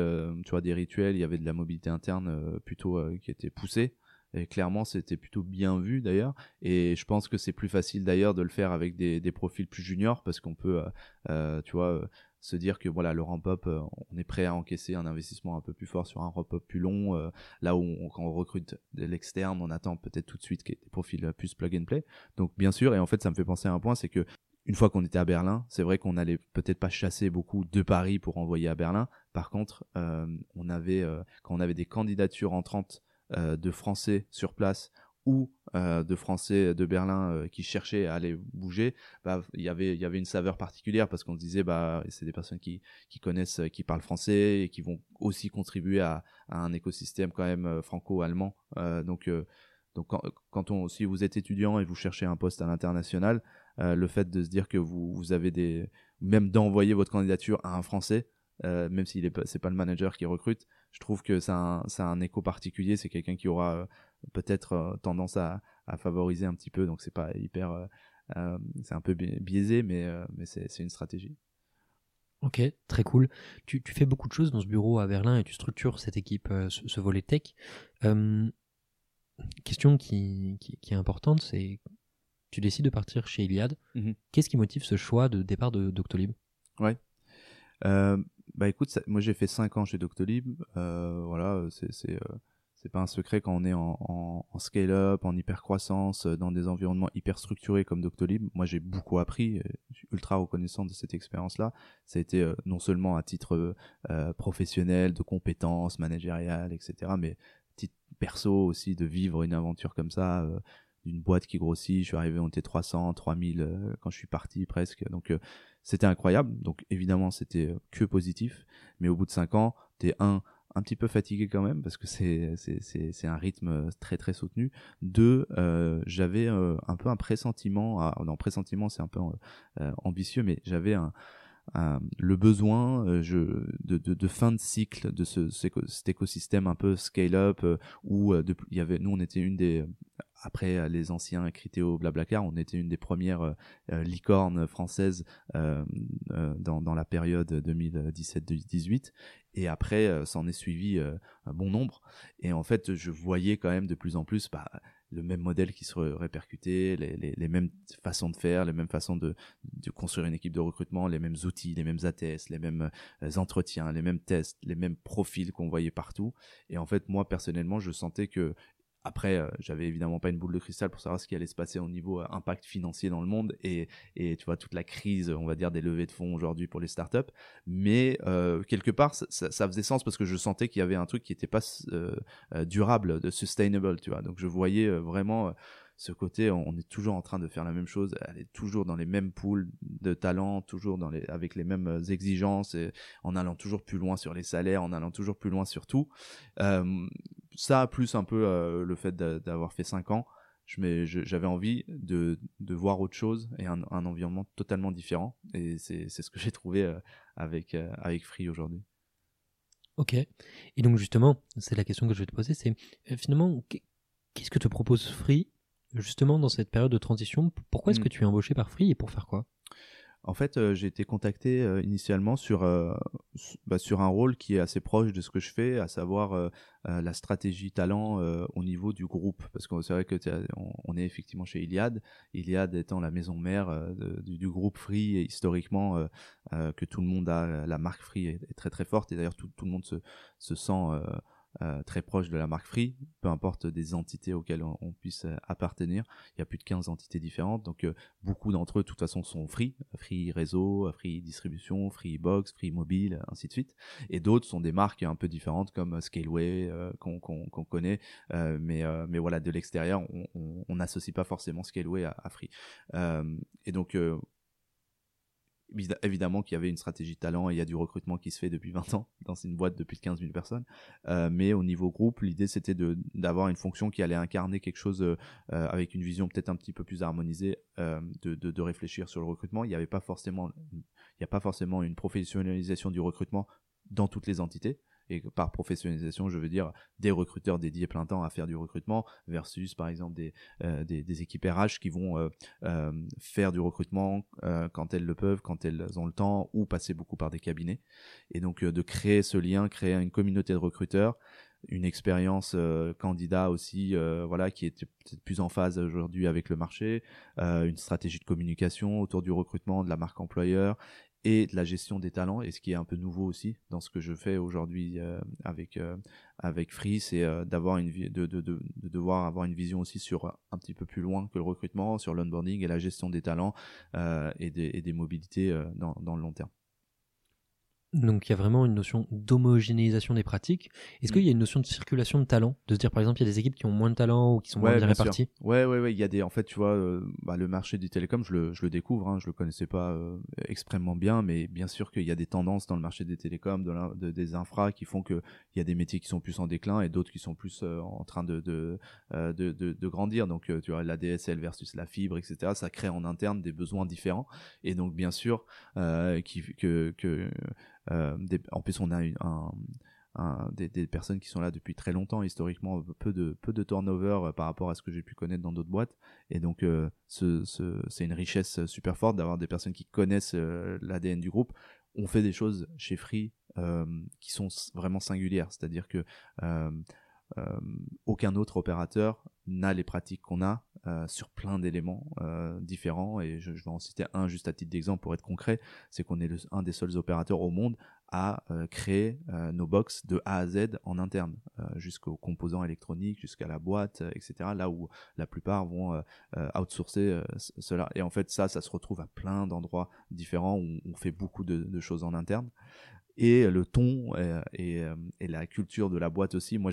tu vois, des rituels. Il y avait de la mobilité interne plutôt qui était poussée. Et clairement, c'était plutôt bien vu d'ailleurs. Et je pense que c'est plus facile d'ailleurs de le faire avec des, des profils plus juniors parce qu'on peut, euh, euh, tu vois, euh, se dire que voilà, le ramp-up, on est prêt à encaisser un investissement un peu plus fort sur un ramp-up plus long. là où quand on recrute de l'externe, on attend peut-être tout de suite qu'il y ait des profils plus plug and play. Donc bien sûr, et en fait, ça me fait penser à un point, c'est que une fois qu'on était à Berlin, c'est vrai qu'on allait peut-être pas chasser beaucoup de Paris pour envoyer à Berlin. Par contre, on avait quand on avait des candidatures entrantes de Français sur place ou euh, de Français de Berlin euh, qui cherchaient à aller bouger, bah, il y avait il y avait une saveur particulière parce qu'on disait bah c'est des personnes qui connaissent, euh, qui parlent français et qui vont aussi contribuer à, un écosystème quand même euh, franco-allemand. Euh, donc euh, donc quand, si vous êtes étudiant et vous cherchez un poste à l'international, euh, le fait de se dire que vous, vous avez des même d'envoyer votre candidature à un français euh, même s'il est pas c'est pas le manager qui recrute je trouve que ça a un, ça a un écho particulier c'est quelqu'un qui aura euh, peut-être euh, tendance à, à favoriser un petit peu donc c'est pas hyper euh, c'est un peu bi- biaisé mais mais c'est une stratégie Ok, très cool. Tu, tu fais beaucoup de choses dans ce bureau à Berlin et tu structures cette équipe, ce, ce volet tech. Euh, question qui, qui, qui est importante, c'est tu décides de partir chez Iliad. Mhm. Qu'est-ce qui motive ce choix de départ de Doctolib? Euh, bah écoute, moi j'ai fait 5 ans chez Doctolib. Euh, voilà, c'est c'est euh, pas un secret quand on est en, en, scale-up, en hyper croissance, dans des environnements hyper structurés comme Doctolib. Moi j'ai beaucoup appris. Je suis ultra reconnaissant de cette expérience-là. Ça a été euh, non seulement à titre euh, professionnel, de compétences managériales, etc., mais titre perso aussi de vivre une aventure comme ça. D'une boîte qui grossit, je suis arrivé, on était 300, 3000 euh, quand je suis parti presque. Donc euh, c'était incroyable. Donc évidemment, c'était euh, que positif. Mais au bout de cinq ans, t'es un, un petit peu fatigué quand même parce que c'est c'est un rythme euh, très très soutenu. Deux, euh, j'avais euh, un peu un pressentiment. Ah, non, pressentiment, c'est un peu ambitieux, mais j'avais un- le besoin euh, de, fin de cycle de ce, cet écosystème un peu scale-up euh, où euh, il y avait nous on était une des après euh, les anciens Criteo Blablacar on était une des premières euh, euh, licornes françaises euh, euh, dans, dans la période 2017-2018 et après euh, s'en est suivi euh, un bon nombre. Et en fait je voyais quand même de plus en plus bah, le même modèle qui se ré- répercutait les mêmes façons de faire les mêmes façons de, de construire une équipe de recrutement les mêmes outils les mêmes ATS les mêmes euh, entretiens les mêmes tests les mêmes profils qu'on voyait partout. Et en fait moi personnellement je sentais que après, euh, j'avais évidemment pas une boule de cristal pour savoir ce qui allait se passer au niveau euh, impact financier dans le monde et, et tu vois toute la crise, on va dire, des levées de fonds aujourd'hui pour les startups. Mais euh, quelque part, ça, faisait sens parce que je sentais qu'il y avait un truc qui était pas euh, euh, durable, de sustainable, tu vois. Donc je voyais vraiment ce côté, on est toujours en train de faire la même chose, aller toujours dans les mêmes pools de talents, toujours dans les, avec les mêmes exigences, et en allant toujours plus loin sur les salaires, en allant toujours plus loin sur tout. Ça, plus un peu euh, le fait d'a- d'avoir fait 5 ans, j'avais envie de, de voir autre chose et un, un environnement totalement différent. Et c'est ce que j'ai trouvé euh, avec, euh, avec Free aujourd'hui. Ok. Et donc justement, c'est la question que je vais te poser, c'est finalement, qu'est- qu'est-ce que te propose Free justement dans cette période de transition? Pourquoi est-ce Mm. que tu es embauché par Free et pour faire quoi? En fait, euh, j'ai été contacté euh, initialement sur, euh, bah, sur un rôle qui est assez proche de ce que je fais, à savoir la stratégie talent au niveau du groupe. Parce que c'est vrai que on, est effectivement chez Iliad, Iliad étant la maison mère du, groupe Free, et historiquement, que tout le monde a, la marque Free est, est très très forte, et d'ailleurs tout, tout le monde se, se sent... euh, très proche de la marque Free, peu importe des entités auxquelles on, puisse euh, appartenir. Il y a plus de 15 entités différentes, donc euh, beaucoup d'entre eux, de toute façon, sont free, free réseau, free distribution, free box, free mobile, ainsi de suite. Et d'autres sont des marques un peu différentes comme Scaleway, qu'on connaît, mais, mais voilà, de l'extérieur, on- n'associe pas forcément Scaleway à, à free. Et donc, évidemment qu'il y avait une stratégie de talent et il y a du recrutement qui se fait depuis 20 ans dans une boîte de plus de 15 000 personnes. Euh, mais au niveau groupe, l'idée c'était d'avoir une fonction qui allait incarner quelque chose euh, euh, avec une vision peut-être un petit peu plus harmonisée, de, réfléchir sur le recrutement. Il n'y avait il a pas forcément une professionnalisation du recrutement dans toutes les entités. Et par professionnalisation, je veux dire des recruteurs dédiés plein temps à faire du recrutement versus par exemple des, euh, des, équipes RH qui vont euh, euh, faire du recrutement quand elles le peuvent, quand elles ont le temps ou passer beaucoup par des cabinets. Et donc de créer ce lien, créer une communauté de recruteurs une expérience candidat aussi euh, voilà qui est peut-être plus en phase aujourd'hui avec le marché une stratégie de communication autour du recrutement de la marque employeur et la gestion des talents et ce qui est un peu nouveau aussi dans ce que je fais aujourd'hui euh, avec euh, avec Free c'est euh, de, de, de, de devoir avoir une vision aussi sur un petit peu plus loin que le recrutement sur l'onboarding et la gestion des talents et, des, mobilités dans le long terme Donc il y a vraiment une notion d'homogénéisation des pratiques. Est-ce qu'il y a une notion de circulation de talent De se dire par exemple il y a des équipes qui ont moins de talent ou qui sont moins bien bien sûr. réparties? Ouais, ouais, ouais. Il y a des, en fait, tu vois, euh, bah, le marché du télécom, je le, je le découvre. Hein, je le connaissais pas euh, extrêmement bien, mais bien sûr qu'il y a des tendances dans le marché des télécoms, de des infras, qui font que il y a des métiers qui sont plus en déclin et d'autres qui sont plus euh, en train de de, de, grandir. Donc, tu vois, la DSL versus la fibre, etc. Ça crée en interne des besoins différents. Et donc, bien sûr, qui, que, que des- en plus, on a des, personnes qui sont là depuis très longtemps historiquement peu de turnover euh, par rapport à ce que j'ai pu connaître dans d'autres boîtes. Et donc euh, ce, ce, c'est une richesse super forte d'avoir des personnes qui connaissent euh, l'ADN du groupe. On fait des choses chez Free euh, qui sont vraiment singulières. C'est-à-dire que euh, aucun autre opérateur n'a les pratiques qu'on a sur plein d'éléments différents. Et je, vais en citer un juste à titre d'exemple pour être concret, c'est qu'on est, un des seuls opérateurs au monde à créer nos box de A à Z en interne, jusqu'aux composants électroniques, jusqu'à la boîte, etc. Là où la plupart vont outsourcer cela. Et en fait, ça, ça se retrouve à plein d'endroits différents où on fait beaucoup de, de choses en interne et le ton euh, et, euh, et, la culture de la boîte aussi. Moi,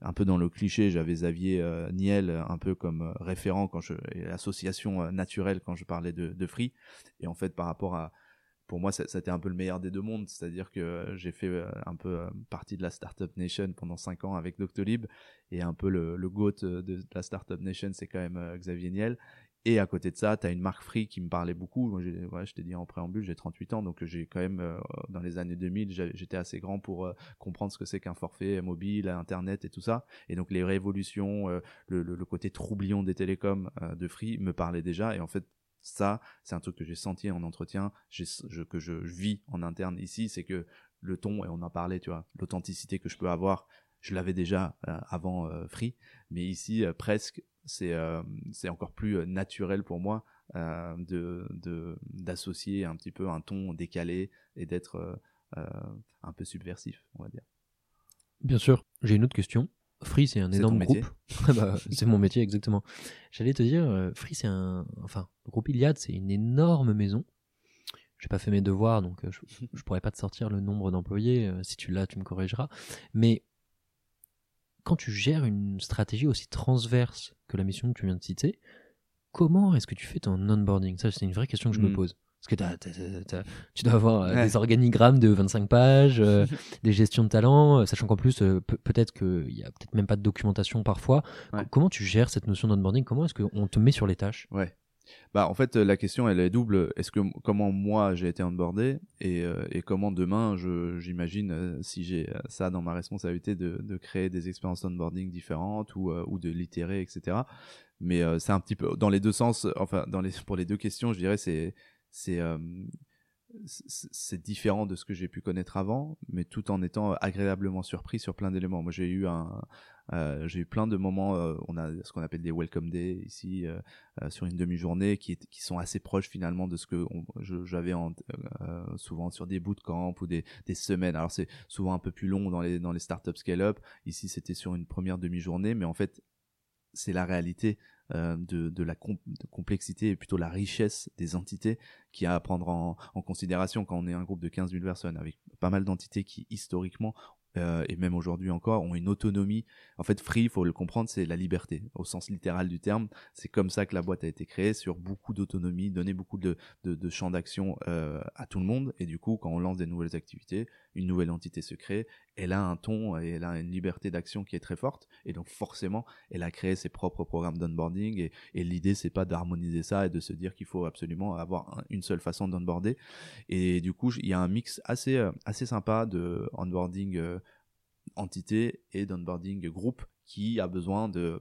un peu dans le cliché, j'avais Xavier euh, Niel un peu comme référent quand je association naturelle quand je parlais de, Free. Et en fait, par rapport à pour moi, c'était un peu le meilleur des deux mondes, c'est-à-dire que j'ai fait un peu partie de la Startup Nation pendant 5 ans avec Doctolib, et un peu le GOAT de la Startup Nation, c'est quand même Xavier Niel. Et à côté de ça, tu as une marque free qui me parlait beaucoup. Moi, je t'ai dit en préambule, j'ai 38 ans, donc j'ai quand même, euh, dans les années 2000, j'étais assez grand pour euh, comprendre ce que c'est qu'un forfait mobile, Internet et tout ça. Et donc les révolutions, euh, le, côté troublion des télécoms de free me parlait déjà. Et en fait, ça, c'est un truc que j'ai senti en entretien, que je vis en interne ici, c'est que le ton, et on en parlait, tu vois, l'authenticité que je peux avoir, je l'avais déjà avant Free, mais ici, presque, c'est euh, c'est encore plus euh, naturel pour moi euh, de d'associer un petit peu un ton décalé et d'être un peu subversif, on va dire. Bien sûr. J'ai une autre question. Free, c'est un énorme groupe. Bah, c'est mon métier, exactement. J'allais te dire, Free, c'est un. Enfin, le groupe Iliad, c'est une énorme maison. J'ai pas fait mes devoirs, donc je, je pourrais pas te sortir le nombre d'employés. Si tu l'as, tu me corrigeras. Mais quand tu gères une stratégie aussi transverse que la mission que tu viens de citer, comment est-ce que tu fais ton onboarding? Ça, c'est une vraie question que je me hmm. pose. Parce que tu dois avoir euh, des organigrammes de 25 pages, euh, des gestions de talent, euh, sachant qu'en plus, peut-être qu'il n'y a peut-être même pas de documentation parfois. Comment tu gères cette notion d'onboarding? Comment est-ce qu'on te met sur les tâches? Ouais. Bah, en fait, la question, elle est double. Est-ce que comment moi j'ai été onboardé et, euh, et comment demain, j'imagine, euh, si j'ai euh, ça dans ma responsabilité de, de créer des expériences onboarding différentes ou, ou de l'itérer, etc. Mais c'est un petit peu dans les deux sens. Enfin, dans les pour les deux questions, je dirais c'est c'est c'est différent de ce que j'ai pu connaître avant, mais tout en étant agréablement surpris sur plein d'éléments. Moi, j'ai eu un, euh, j'ai eu plein de moments, euh, on a ce qu'on appelle des welcome day ici euh, sur une demi-journée qui, sont assez proches finalement de ce que j'avais souvent sur des bootcamps ou des, semaines. Alors c'est souvent un peu plus long dans les dans les startups scale-up. Ici c'était sur une première demi-journée, mais en fait c'est la réalité de, de, la complexité et plutôt la richesse des entités qui a à prendre en, en, considération quand on est un groupe de 15 000 personnes avec pas mal d'entités qui historiquement euh, et même aujourd'hui encore, ont une autonomie. En fait, free, il faut le comprendre, c'est la liberté, au sens littéral du terme. C'est comme ça que la boîte a été créée, sur beaucoup d'autonomie, donner beaucoup de, de, de champs d'action euh, à tout le monde. Et du coup, quand on lance des nouvelles activités, une nouvelle entité se crée, elle a un ton et elle a une liberté d'action qui est très forte. Et donc, forcément, elle a créé ses propres programmes d'onboarding. Et, et l'idée, c'est pas d'harmoniser ça et de se dire qu'il faut absolument avoir une seule façon d'onboarder. Et du coup, il y a un mix assez, euh, assez sympa de onboarding euh, entité et d'onboarding groupe qui a besoin de,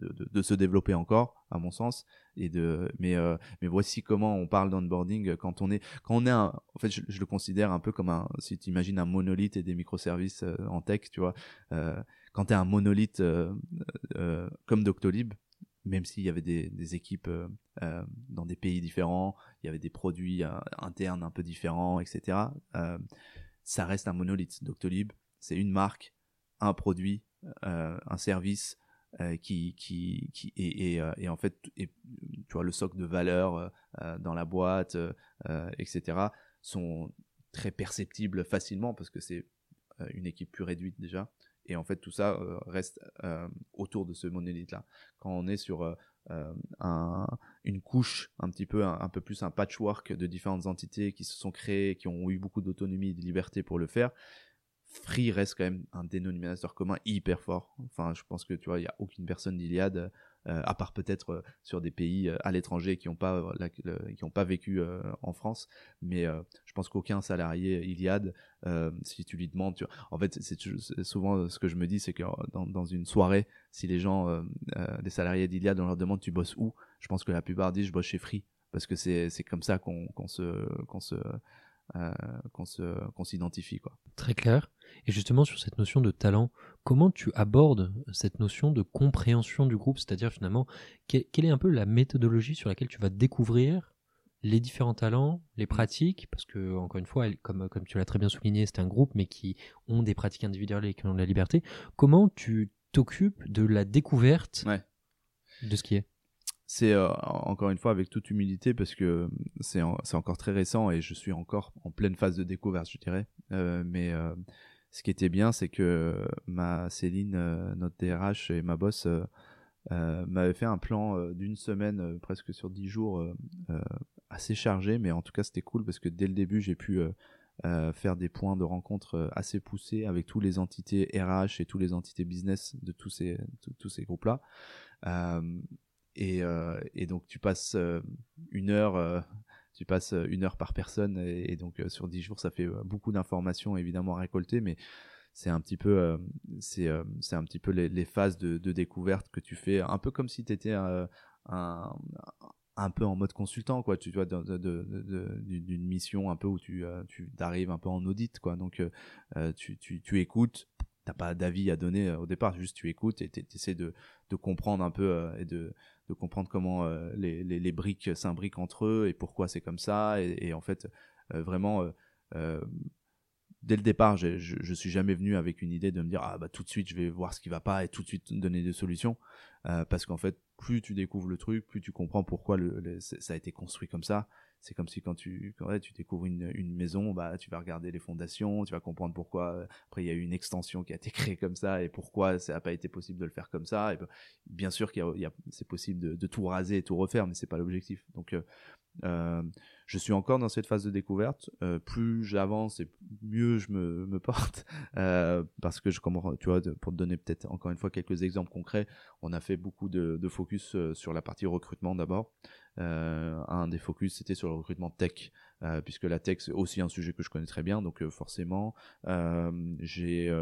de, se développer encore, à mon sens. Et de, mais, euh, mais voici comment on parle d'onboarding quand on est, quand on est un, en fait, je, le considère un peu comme un, si tu imagines un monolithe et des microservices euh, en tech, tu vois, euh, quand tu es un monolithe comme Doctolib, même s'il y avait des équipes dans des pays différents, il y avait des produits internes un peu différents, etc. ça reste un monolithe. Doctolib, c'est une marque, un produit, euh, un service euh, qui, qui, euh, et, en fait, tu vois, le socle de valeur dans la boîte, etc., sont très perceptibles facilement parce que c'est une équipe plus réduite déjà. Et en fait, tout ça reste autour de ce monolithe-là. Quand on est sur un, une couche, un petit peu, un, peu plus un patchwork de différentes entités qui se sont créées, qui ont eu beaucoup d'autonomie et de liberté pour le faire, Free reste quand même un dénominateur commun hyper fort. Enfin, je pense que tu vois, il y a aucune personne d'Iliade, euh, à part peut-être euh, sur des pays euh, à l'étranger qui n'ont pas pas vécu en France. Mais je pense qu'aucun salarié Iliade, si tu lui demandes, en fait, c'est souvent ce que je me dis, c'est que dans, une soirée, si les gens, des salariés d'Iliade, on leur demande tu bosses où, je pense que la plupart disent je bosse chez Free parce que c'est comme ça qu'on qu'on se qu'on se qu'on s'identifie quoi. Très clair. Et justement sur cette notion de talent, comment tu abordes cette notion de compréhension du groupe, c'est-à-dire finalement quelle est un peu la méthodologie sur laquelle tu vas découvrir les différents talents, les pratiques, parce que encore une fois, comme, comme tu l'as très bien souligné, c'est un groupe, mais qui ont des pratiques individuelles et qui ont de la liberté. Comment tu t'occupes de la découverte de ce qui est? C'est euh, encore une fois avec toute humilité parce que c'est encore très récent et je suis encore en pleine phase de découverte, je dirais. Euh, mais euh, ce qui était bien, c'est que ma Céline, notre DRH et ma boss m'avaient fait un plan d'une semaine, presque sur dix jours, assez chargé, mais en tout cas c'était cool parce que dès le début j'ai pu faire des points de rencontre assez poussés avec tous les entités RH et tous les entités business de tous ces, groupes-là. Euh, et, donc tu passes euh, une heure, euh, tu passes une heure par personne et, donc sur dix jours ça fait beaucoup d'informations évidemment à récolter, mais c'est un petit peu, c'est c'est un petit peu les, phases de, découverte que tu fais, un peu comme si tu étais un, un, peu en mode consultant quoi, tu vois, d'une mission un peu où tu, tu arrives un peu en audit quoi, donc tu, tu, tu écoutes t'as pas d'avis à donner au départ, juste tu écoutes et tu essaies de, de comprendre un peu et de, de comprendre comment euh, les, les, briques s'imbriquent entre eux et pourquoi c'est comme ça. Et, en fait, euh, vraiment, euh, dès le départ, je, je, suis jamais venu avec une idée de me dire ah bah tout de suite je vais voir ce qui va pas et tout de suite donner des solutions. parce qu'en fait, plus tu découvres le truc, plus tu comprends pourquoi ça a été construit comme ça c'est comme si quand tu quand, tu découvres une, une, maison bah tu vas regarder les fondations tu vas comprendre pourquoi après il y a eu une extension qui a été créée comme ça et pourquoi ça n'a pas été possible de le faire comme ça et bien sûr qu'il y a, c'est possible de, tout raser et tout refaire mais c'est pas l'objectif donc euh, euh, je suis encore dans cette phase de découverte. Euh, plus j'avance et mieux je me, me porte. Euh, parce que je commence, tu vois, pour te donner peut-être encore une fois quelques exemples concrets, on a fait beaucoup de, focus euh, sur la partie recrutement d'abord. Euh, un des focus c'était sur le recrutement tech, euh, puisque la tech c'est aussi un sujet que je connais très bien. Donc forcément, j'ai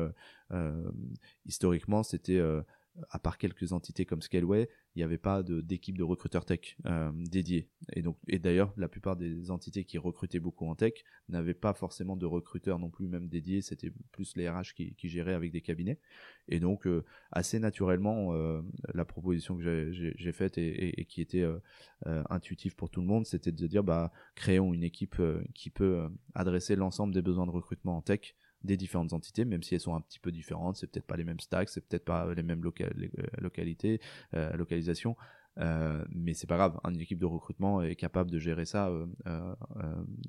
historiquement c'était à part quelques entités comme Scaleway, il n'y avait pas d'équipe de, recruteurs tech euh, dédiée. Et d'ailleurs, la plupart des entités qui recrutaient beaucoup en tech n'avaient pas forcément de recruteurs non plus même dédiés. C'était plus les RH qui, géraient avec des cabinets. Et donc, euh, assez naturellement, euh, la proposition que j'ai faite et, qui était intuitive pour tout le monde, c'était de dire, bah, créons une équipe qui peut adresser l'ensemble des besoins de recrutement en tech des différentes entités, même si elles sont un petit peu différentes, c'est peut-être pas les mêmes stacks, c'est peut-être pas les mêmes euh, localités, euh, localisations, euh, mais c'est pas grave, une équipe de recrutement est capable de gérer ça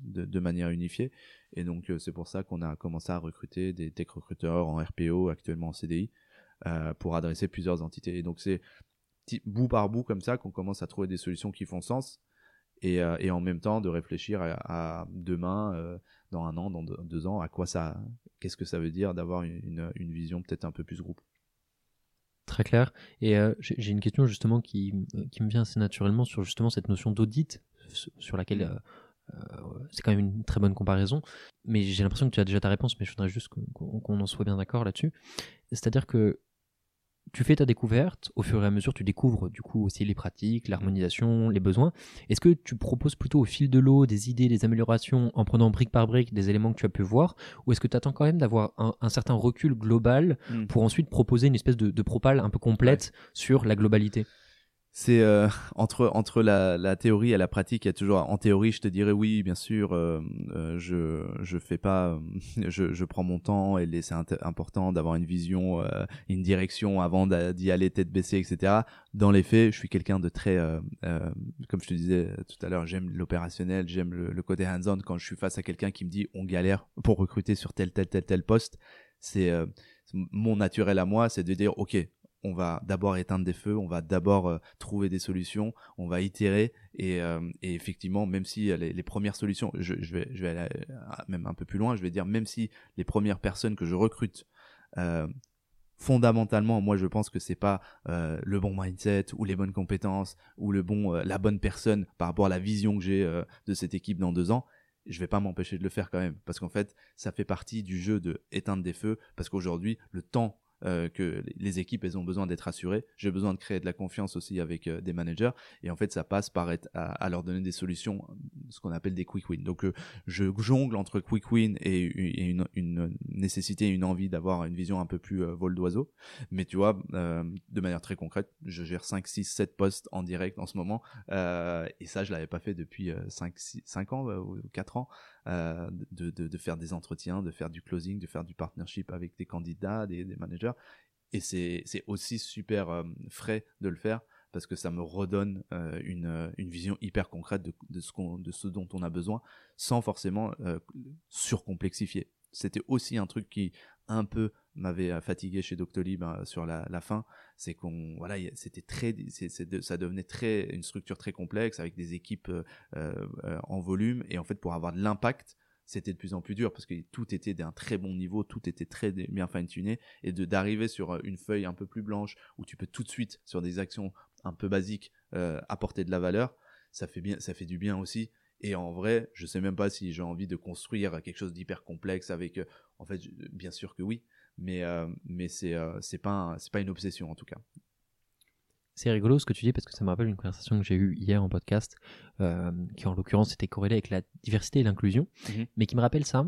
de, manière unifiée, et donc c'est pour ça qu'on a commencé à recruter des tech recruteurs en RPO, actuellement en CDI, pour adresser plusieurs entités. Et donc c'est bout par bout comme ça qu'on commence à trouver des solutions qui font sens, et, en même temps de réfléchir à, demain dans un an, dans deux, ans, à quoi ça, qu'est-ce que ça veut dire d'avoir une, vision peut-être un peu plus groupe? Très clair. Et euh, j'ai une question justement qui, qui, me vient assez naturellement sur justement cette notion d'audit, sur laquelle euh, euh, c'est quand même une très bonne comparaison. Mais j'ai l'impression que tu as déjà ta réponse, mais je voudrais juste qu'on en soit bien d'accord là-dessus. C'est-à-dire que tu fais ta découverte, au fur et à mesure tu découvres du coup aussi les pratiques, l'harmonisation, les besoins. Est-ce que tu proposes plutôt au fil de l'eau des idées, des améliorations en prenant brique par brique des éléments que tu as pu voir ou est-ce que tu attends quand même d'avoir un, certain recul global hmm. pour ensuite proposer une espèce de, propale un peu complète sur la globalité? C'est euh, entre entre la, la, théorie et la pratique il y a toujours en théorie je te dirais oui bien sûr euh, euh, je je fais pas je, je prends mon temps et c'est important d'avoir une vision une direction avant d'y aller tête baissée etc dans les faits je suis quelqu'un de très comme je te disais tout à l'heure j'aime l'opérationnel j'aime le, le, côté hands-on. Quand je suis face à quelqu'un qui me dit on galère pour recruter sur tel tel tel tel poste c'est mon naturel à moi c'est de dire ok on va d'abord éteindre des feux, on va d'abord euh, trouver des solutions, on va itérer et, euh, effectivement, même si les, premières solutions, je, vais, aller euh, même un peu plus loin, je vais dire même si les premières personnes que je recrute fondamentalement, moi je pense que c'est pas le bon mindset ou les bonnes compétences ou le bon, la bonne personne par rapport à la vision que j'ai de cette équipe dans deux ans. Je vais pas m'empêcher de le faire quand même parce qu'en fait, ça fait partie du jeu de éteindre des feux parce qu'aujourd'hui, le temps que les équipes elles ont besoin d'être assurées. J'ai besoin de créer de la confiance aussi avec des managers. Et en fait, ça passe par être à, leur donner des solutions, ce qu'on appelle des quick wins. Donc, je jongle entre quick win et, une, une, nécessité, une envie d'avoir une vision un peu plus vol d'oiseau. Mais tu vois, de manière très concrète, je gère 5, 6, 7 postes en direct en ce moment. et ça, je l'avais pas fait depuis 5, 5 ans ou 4 ans. Euh, de, de, faire des entretiens, de faire du closing, de faire du partnership avec des candidats, des, managers. Et c'est aussi super euh, frais de le faire parce que ça me redonne euh, une, une, vision hyper concrète de, de, ce dont on a besoin sans forcément surcomplexifier. C'était aussi un truc qui un peu m'avait fatigué chez Doctolib hein, sur la, fin, c'est qu'on voilà, c'était très, ça devenait très une structure très complexe avec des équipes euh, euh, en volume et en fait pour avoir de l'impact, c'était de plus en plus dur parce que tout était d'un très bon niveau, tout était très bien fine-tuné et de d'arriver sur euh, une feuille un peu plus blanche où tu peux tout de suite sur des actions un peu basiques apporter de la valeur, ça fait bien, ça fait du bien aussi et en vrai, je sais même pas si j'ai envie de construire quelque chose d'hyper complexe avec. En fait, bien sûr que oui, mais euh, mais c'est euh, c'est pas c'est pas une obsession en tout cas. C'est rigolo ce que tu dis parce que ça me rappelle une conversation que j'ai eue hier en podcast, euh, qui en l'occurrence était corrélée avec la diversité et l'inclusion, mmh mais qui me rappelle ça.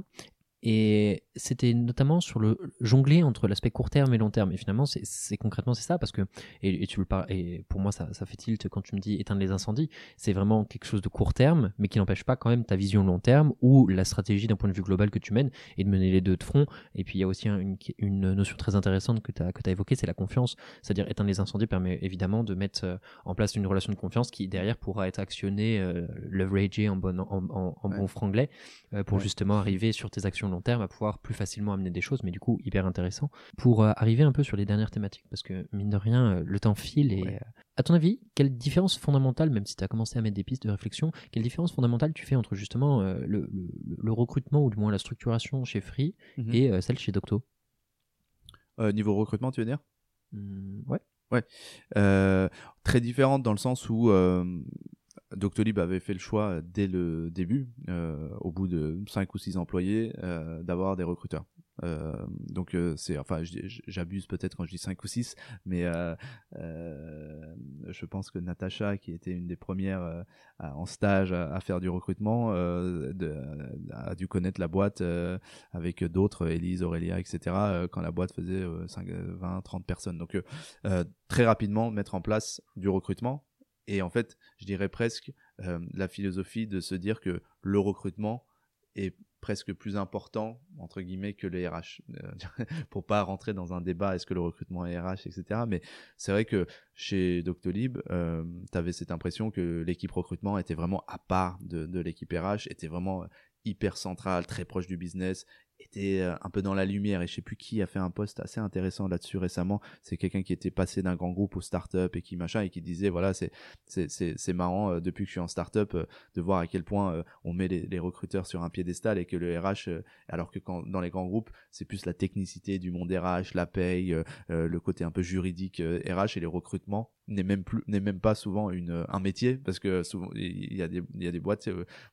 Et c'était notamment sur le jongler entre l'aspect court terme et long terme. Et finalement, c'est concrètement c'est ça parce que et, tu le parles et pour moi ça, ça fait tilt quand tu me dis éteindre les incendies. C'est vraiment quelque chose de court terme, mais qui n'empêche pas quand même ta vision long terme ou la stratégie d'un point de vue global que tu mènes et de mener les deux de front. Et puis il y a aussi une, une notion très intéressante que tu as que as évoquée, c'est la confiance. C'est-à-dire éteindre les incendies permet évidemment de mettre euh, en place une relation de confiance qui derrière pourra être actionnée, euh, leveragée en bon en, en, bon franglais euh, pour justement arriver sur tes actions long terme à pouvoir plus facilement amener des choses, mais du coup hyper intéressant pour euh, arriver un peu sur les dernières thématiques parce que mine de rien euh, le temps file et euh, à ton avis quelle différence fondamentale même si tu as commencé à mettre des pistes de réflexion quelle différence fondamentale tu fais entre justement le, le, recrutement ou du moins la structuration chez Free mhm. et celle chez Docto? Niveau recrutement tu veux dire? Mmh, ouais. Ouais. Très différente dans le sens où Doctolib avait fait le choix dès le début, euh, au bout de 5 ou 6 employés, euh, d'avoir des recruteurs. Euh, donc c'est, enfin, j'abuse peut-être quand je dis 5 ou 6, mais je pense que Natacha, qui était une des premières en stage à, faire du recrutement, a dû connaître la boîte avec d'autres, Elise, Aurélia, etc., quand la boîte faisait 5, 20, 30 personnes. Donc très rapidement mettre en place du recrutement et en fait, je dirais presque euh, la philosophie de se dire que le recrutement est presque plus important entre guillemets que les RH euh, pour pas rentrer dans un débat est-ce que le recrutement est RH etc mais c'est vrai que chez Doctolib euh, tu avais cette impression que l'équipe recrutement était vraiment à part de, de l'équipe RH était vraiment hyper centrale très proche du business était euh, un peu dans la lumière. Et je sais plus qui a fait un post assez intéressant là-dessus récemment. C'est quelqu'un qui était passé d'un grand groupe au start-up et qui machin et qui disait voilà c'est c'est c'est marrant euh, depuis que je suis en start-up euh, de voir à quel point on met les, recruteurs sur un piédestal et que le RH alors que quand dans les grands groupes c'est plus la technicité du monde RH la paye le côté un peu juridique RH et les recrutements n'est même plus n'est même pas souvent une un métier. Parce que souvent il y a des il y a des boîtes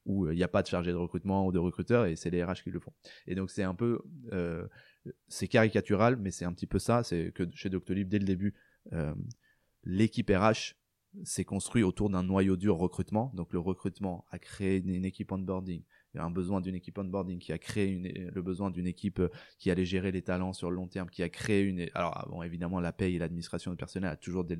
où il n'y a pas de chargé de recrutement ou de recruteurs et c'est les RH qui le font. Et donc c'est un peu euh, c'est caricatural mais c'est un petit peu ça c'est que chez Doctolib dès le début euh, l'équipe RH s'est construit autour d'un noyau dur recrutement. Donc le recrutement a créé une, une équipe onboarding un besoin d'une équipe onboarding qui a créé une, le besoin d'une équipe euh, qui allait gérer les talents sur le long terme, qui a créé une. Alors bon, évidemment, la paye et l'administration du personnel a toujours des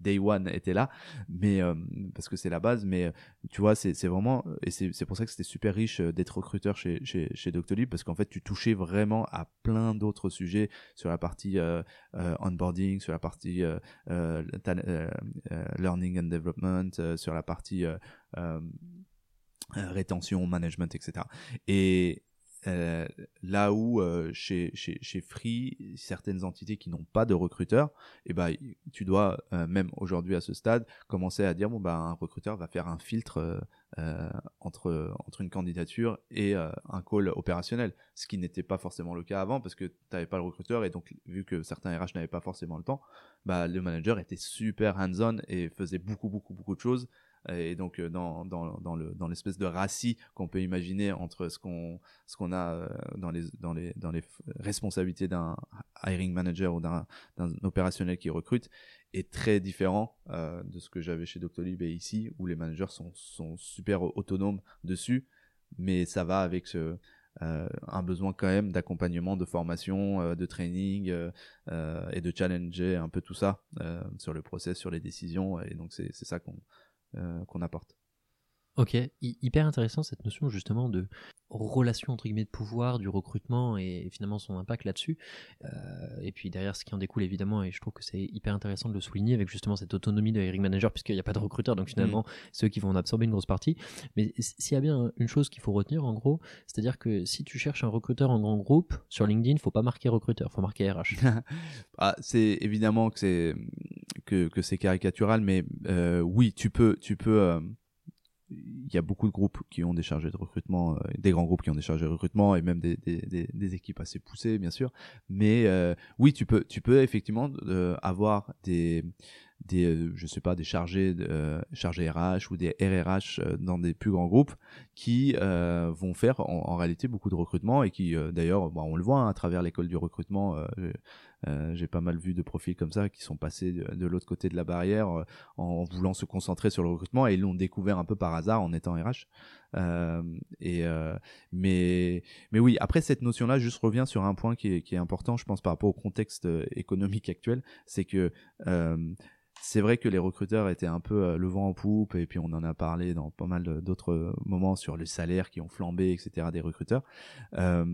day one été là, mais euh, parce que c'est la base. Mais euh, tu vois, c'est vraiment et c'est pour ça que c'était super riche d'être recruteur chez chez, chez Doctolib parce qu'en fait, tu touchais vraiment à plein d'autres sujets sur la partie onboarding, sur la partie learning and development, sur la partie rétention, management, etc. Et euh, là où euh, chez, chez, chez Free, certaines entités qui n'ont pas de recruteur, eh ben, tu dois, même aujourd'hui à ce stade, commencer à dire, bon, bah, un recruteur va faire un filtre entre, entre une candidature et un call opérationnel, ce qui n'était pas forcément le cas avant parce que tu n'avais pas le recruteur et donc vu que certains RH n'avaient pas forcément le temps, bah, le manager était super hands-on et faisait beaucoup, beaucoup, beaucoup de choses et donc dans, dans, dans le dans l'espèce de racis qu'on peut imaginer entre ce qu'on ce qu'on a dans les dans les dans les responsabilités d'un hiring manager ou d'un opérationnel qui recrute est très différent de ce que j'avais chez Doctolib et ici où les managers sont sont super autonomes dessus mais ça va avec euh, un besoin quand même d'accompagnement, de formation, euh, de training euh, et de challenger un peu tout ça sur le process, sur les décisions. Et donc c'est ça qu'on qu'on apporte. Ok, hyper intéressant cette notion justement de relation entre guillemets de pouvoir, du recrutement et finalement son impact là-dessus. Euh, et puis derrière ce qui en découle évidemment, et je trouve que c'est hyper intéressant de le souligner avec justement cette autonomie de hiring manager puisqu'il n'y a pas de recruteur, donc finalement mm. ceux qui vont en absorber une grosse partie. Mais s'il y a bien une chose qu'il faut retenir en gros, c'est-à-dire que si tu cherches un recruteur en grand groupe sur LinkedIn, il faut pas marquer recruteur, faut marquer RH. ah, c'est évidemment que c'est que, que c'est caricatural, mais euh, oui, tu peux tu peux euh, il y a beaucoup de groupes qui ont des chargés de recrutement, euh, des grands groupes qui ont des chargés de recrutement et même des, des, équipes assez poussées, bien sûr. Mais euh, oui, tu peux, tu peux effectivement euh, avoir des, des, je sais pas, des chargés, chargés RH ou des RRH dans des plus grands groupes qui vont faire en, réalité beaucoup de recrutement et qui, d'ailleurs, bah, on le voit hein, à travers l'école du recrutement. Euh, j'ai pas mal vu de profils comme ça qui sont passés de, l'autre côté de la barrière euh, en voulant se concentrer sur le recrutement et ils l'ont découvert un peu par hasard en étant RH. Euh, et mais mais oui, après cette notion-là, juste revient sur un point qui est, qui est important, je pense par rapport au contexte économique actuel, c'est que c'est vrai que les recruteurs étaient un peu le vent en poupe, et puis on en a parlé dans pas mal d'autres moments sur les salaires qui ont flambé, etc. des recruteurs. Euh,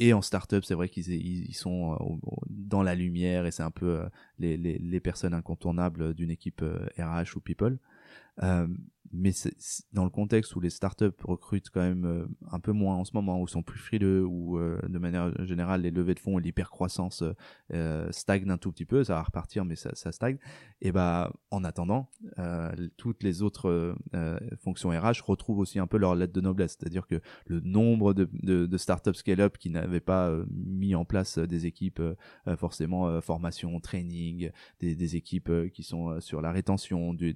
et en startup, c'est vrai qu'ils ils sont euh, dans la lumière et c'est un peu euh, les, les, les, personnes incontournables d'une équipe RH euh, ou people. Mais dans le contexte où les startups recrutent quand même euh, un peu moins en ce moment, où sont plus frileux, où euh, de manière générale les levées de fonds et l'hypercroissance euh, stagnent un tout petit peu, ça va repartir mais ça, stagne. Et bah en attendant, toutes les autres fonctions RH retrouvent aussi un peu leur lettre de noblesse, c'est-à-dire que le nombre de, startups scale-up qui n'avaient pas mis en place des équipes forcément formation, training, des, équipes qui sont sur la rétention, du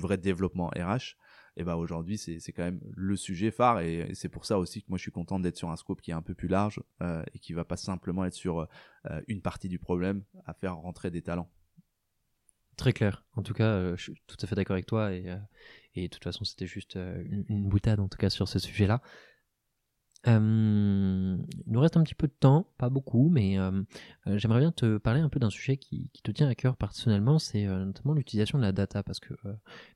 vrai développement RH, et ben aujourd'hui c'est quand même le sujet phare et, c'est pour ça aussi que moi je suis content d'être sur un scope qui est un peu plus large euh, et qui va pas simplement être sur euh, une partie du problème à faire rentrer des talents. Très clair. En tout cas, euh, je suis tout à fait d'accord avec toi et, et de toute façon c'était juste une, une, boutade en tout cas sur ce sujet-là. Euh, il nous reste un petit peu de temps, pas beaucoup, mais euh, euh, j'aimerais bien te parler un peu d'un sujet qui, qui, te tient à cœur personnellement, c'est notamment l'utilisation de la data, parce que,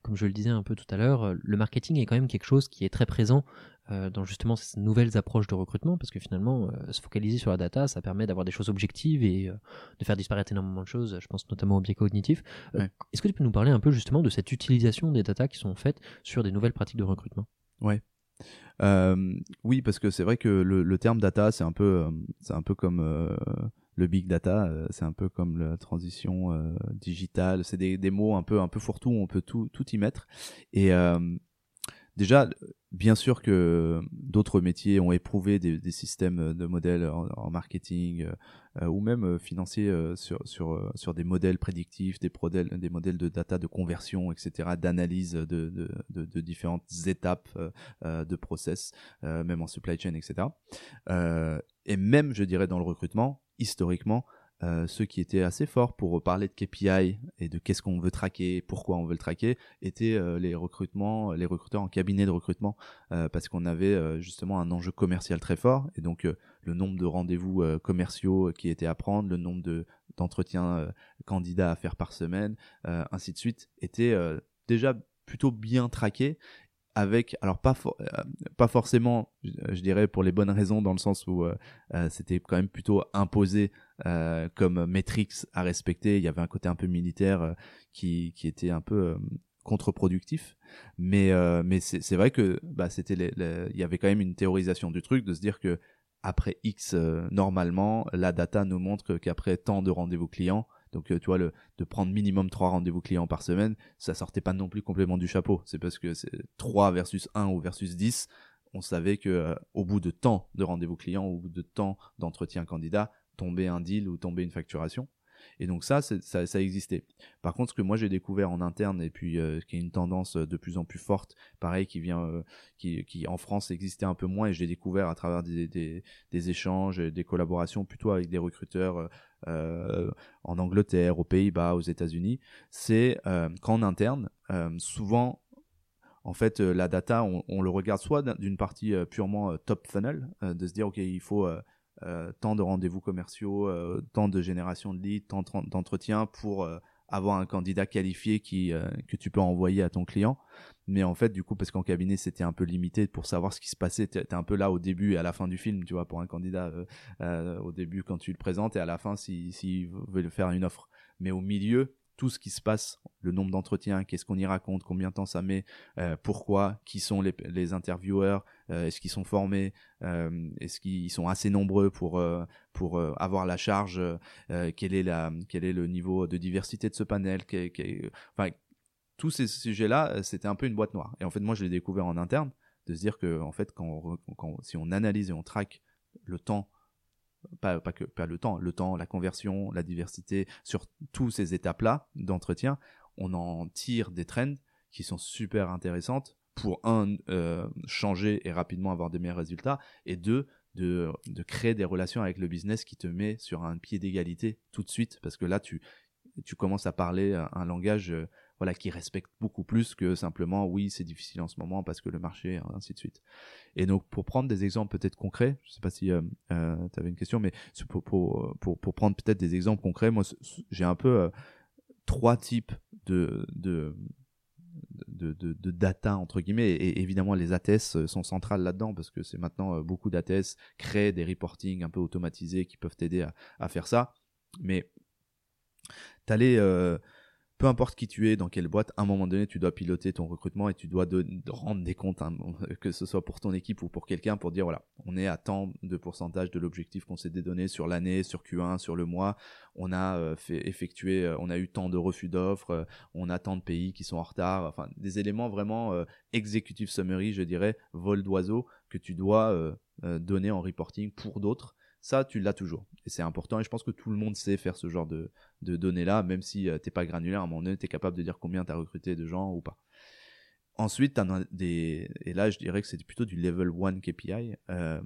comme je le disais un peu tout à l'heure, le marketing est quand même quelque chose qui est très présent dans justement ces nouvelles approches de recrutement, parce que finalement, se focaliser sur la data, ça permet d'avoir des choses objectives et de faire disparaître énormément de choses, je pense notamment au biais cognitif. Est-ce que tu peux nous parler un peu justement de cette utilisation des data qui sont faites sur des nouvelles pratiques de recrutement? Ouais. Euh, oui, parce que c'est vrai que le, terme data, c'est un peu, euh, c'est un peu comme euh, le big data, c'est un peu comme la transition digitale. C'est des, des, mots un peu, un peu fourre-tout, on peut tout, tout y mettre. Et déjà, bien sûr que d'autres métiers ont éprouvé des, des systèmes de modèles en, marketing euh, ou même euh, financiers euh, sur, sur, sur des modèles prédictifs, des, modèles, des modèles de data de conversion, etc., d'analyse de, de, de, de, différentes étapes de process, même en supply chain, etc. et même, je dirais, dans le recrutement, historiquement, euh, ceux qui étaient assez forts pour parler de KPI et de qu'est-ce qu'on veut traquer, pourquoi on veut le traquer, étaient euh, les recrutements, les recruteurs en cabinet de recrutement, euh, parce qu'on avait justement un enjeu commercial très fort et donc le nombre de rendez-vous commerciaux qui étaient à prendre, le nombre de d'entretiens candidats à faire par semaine, ainsi de suite, était déjà plutôt bien traqué avec alors pas euh, pas forcément je, dirais pour les bonnes raisons dans le sens où euh, euh, c'était quand même plutôt imposé comme métriques à respecter. Il y avait un côté un peu militaire qui qui était un peu contre-productif. Mais mais c'est vrai que bah c'était il y avait quand même une théorisation du truc de se dire que après X normalement la data nous montre qu'après tant de rendez-vous clients donc, euh, tu vois, le, de prendre minimum 3 rendez-vous clients par semaine, ça sortait pas non plus complètement du chapeau. C'est parce que c'est 3 versus 1 ou versus 10, on savait que euh, au bout de temps de rendez-vous clients, au bout de temps d'entretien candidat, tombait un deal ou tombait une facturation. Et donc ça, ça, existait. Par contre, ce que moi j'ai découvert en interne et puis qui est une tendance de plus en plus forte, pareil, qui vient, qui, qui en France existait un peu moins et je l'ai découvert à travers des, des, des échanges, des collaborations plutôt avec des recruteurs euh, en Angleterre, aux Pays-Bas, aux États-Unis, c'est euh, qu'en interne, euh, souvent, en fait, la data, on, le regarde soit d'une partie purement top funnel, de se dire, OK, il faut tant de rendez-vous commerciaux, tant de génération de leads, tant d'entretiens pour avoir un candidat qualifié qui, euh, que tu peux envoyer à ton client. Mais en fait, du coup, parce qu'en cabinet, c'était un peu limité pour savoir ce qui se passait. Tu es un peu là au début et à la fin du film, tu vois, pour un candidat, euh, euh, au début quand tu le présentes et à la fin s'il si, veut faire une offre. Mais au milieu, tout ce qui se passe, le nombre d'entretiens, qu'est-ce qu'on y raconte, combien de temps ça met, euh, pourquoi, qui sont les, les intervieweurs, euh, est-ce qu'ils sont formés, euh, est-ce qu'ils sont assez nombreux pour pour avoir la charge, quel est la quel est le niveau de diversité de ce panel, enfin tous ces sujets-là, c'était un peu une boîte noire. Et en fait, moi, je l'ai découvert en interne, de se dire que en fait, quand, si on analyse et on traque le temps pas, pas, que pas le temps, le temps, la conversion, la diversité, sur tous ces étapes-là d'entretien, on en tire des trends qui sont super intéressantes pour un euh, changer et rapidement avoir des meilleurs résultats et deux de, de créer des relations avec le business qui te met sur un pied d'égalité tout de suite parce que là tu tu commences à parler un langage euh, voilà, qui respecte beaucoup plus que simplement oui, c'est difficile en ce moment parce que le marché, ainsi de suite. Et donc, pour prendre des exemples peut-être concrets, je sais pas si euh, euh tu avais une question, mais pour, pour, pour, pour prendre peut-être des exemples concrets, moi, j'ai un peu euh, trois types de, de, de, de, data entre guillemets et évidemment les ATS euh, sont centrales là-dedans parce que c'est maintenant beaucoup d'ATS créent des reporting un peu automatisés qui peuvent t'aider à, faire ça mais euh, peu importe qui tu es, dans quelle boîte, à un moment donné, tu dois piloter ton recrutement et tu dois rendre des comptes, hein, que ce soit pour ton équipe ou pour quelqu'un, pour dire voilà, on est à tant de pourcentage de l'objectif qu'on s'est donné sur l'année, sur Q1, sur le mois. On a euh, fait effectuer, euh, on a eu tant de refus d'offres, euh, on a tant de pays qui sont en retard. Enfin, des éléments vraiment executive summary, je dirais, vol d'oiseau que tu dois donner en reporting pour d'autres ça, tu l'as toujours. Et c'est important. Et je pense que tout le monde sait faire ce genre de, données-là, même si euh, t'es pas granulaire, à un moment donné, tu es capable de dire combien tu as recruté de gens ou pas. Ensuite, as des, et là, je dirais que c'est plutôt du level 1 KPI. Euh,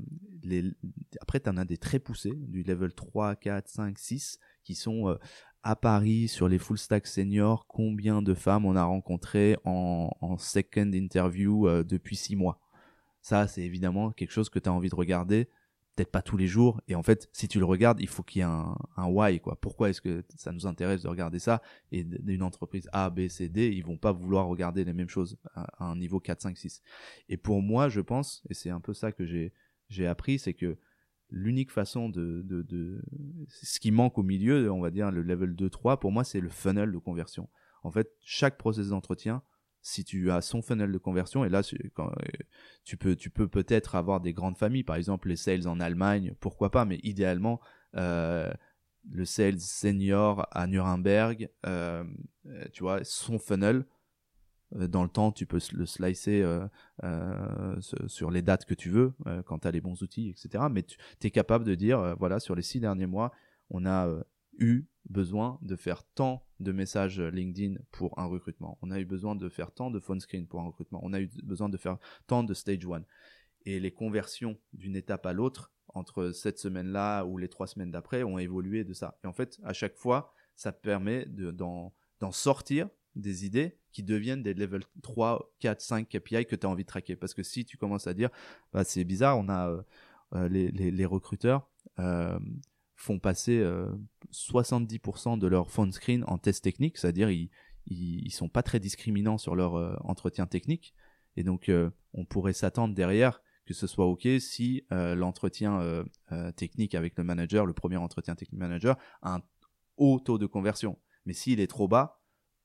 après, tu en as des très poussés, du level 3, 4, 5, 6, qui sont euh, à Paris sur les full stack seniors. Combien de femmes on a rencontrées en, en second interview depuis 6 mois? Ça, c'est évidemment quelque chose que tu as envie de regarder peut-être pas tous les jours. Et en fait, si tu le regardes, il faut qu'il y ait un, why, quoi. Pourquoi est-ce que ça nous intéresse de regarder ça Et d'une entreprise A, B, C, D, ils vont pas vouloir regarder les mêmes choses à, un niveau 4, 5, 6. Et pour moi, je pense, et c'est un peu ça que j'ai, j'ai appris, c'est que l'unique façon de, de, de, ce qui manque au milieu, on va dire le level 2, 3, pour moi, c'est le funnel de conversion. En fait, chaque process d'entretien, si tu as son funnel de conversion, et là, euh, tu peux, tu peux peut-être avoir des grandes familles, par exemple les sales en Allemagne, pourquoi pas, mais idéalement, euh, le sales senior à Nuremberg, euh, tu vois, son funnel, dans le temps, tu peux le slicer sur les dates que tu veux, quand tu as les bons outils, etc. Mais tu es capable de dire, voilà, sur les six derniers mois, on a eu besoin de faire tant de messages LinkedIn pour un recrutement. On a eu besoin de faire tant de phone screen pour un recrutement. On a eu besoin de faire tant de stage one. Et les conversions d'une étape à l'autre, entre cette semaine-là ou les trois semaines d'après, ont évolué de ça. Et en fait, à chaque fois, ça permet d'en sortir des idées qui deviennent des level 3, 4, 5 KPI que tu as envie de traquer. Parce que si tu commences à dire, bah, c'est bizarre, on a euh, euh, les, recruteurs, euh, font passer 70% euh, de leur phone screen en test technique, c'est-à-dire ils, ils, sont pas très discriminants sur leur euh, entretien technique, et donc euh, on pourrait s'attendre derrière que ce soit ok si l'entretien technique avec le manager, le premier entretien technique manager, a un haut taux de conversion. Mais s'il est trop bas,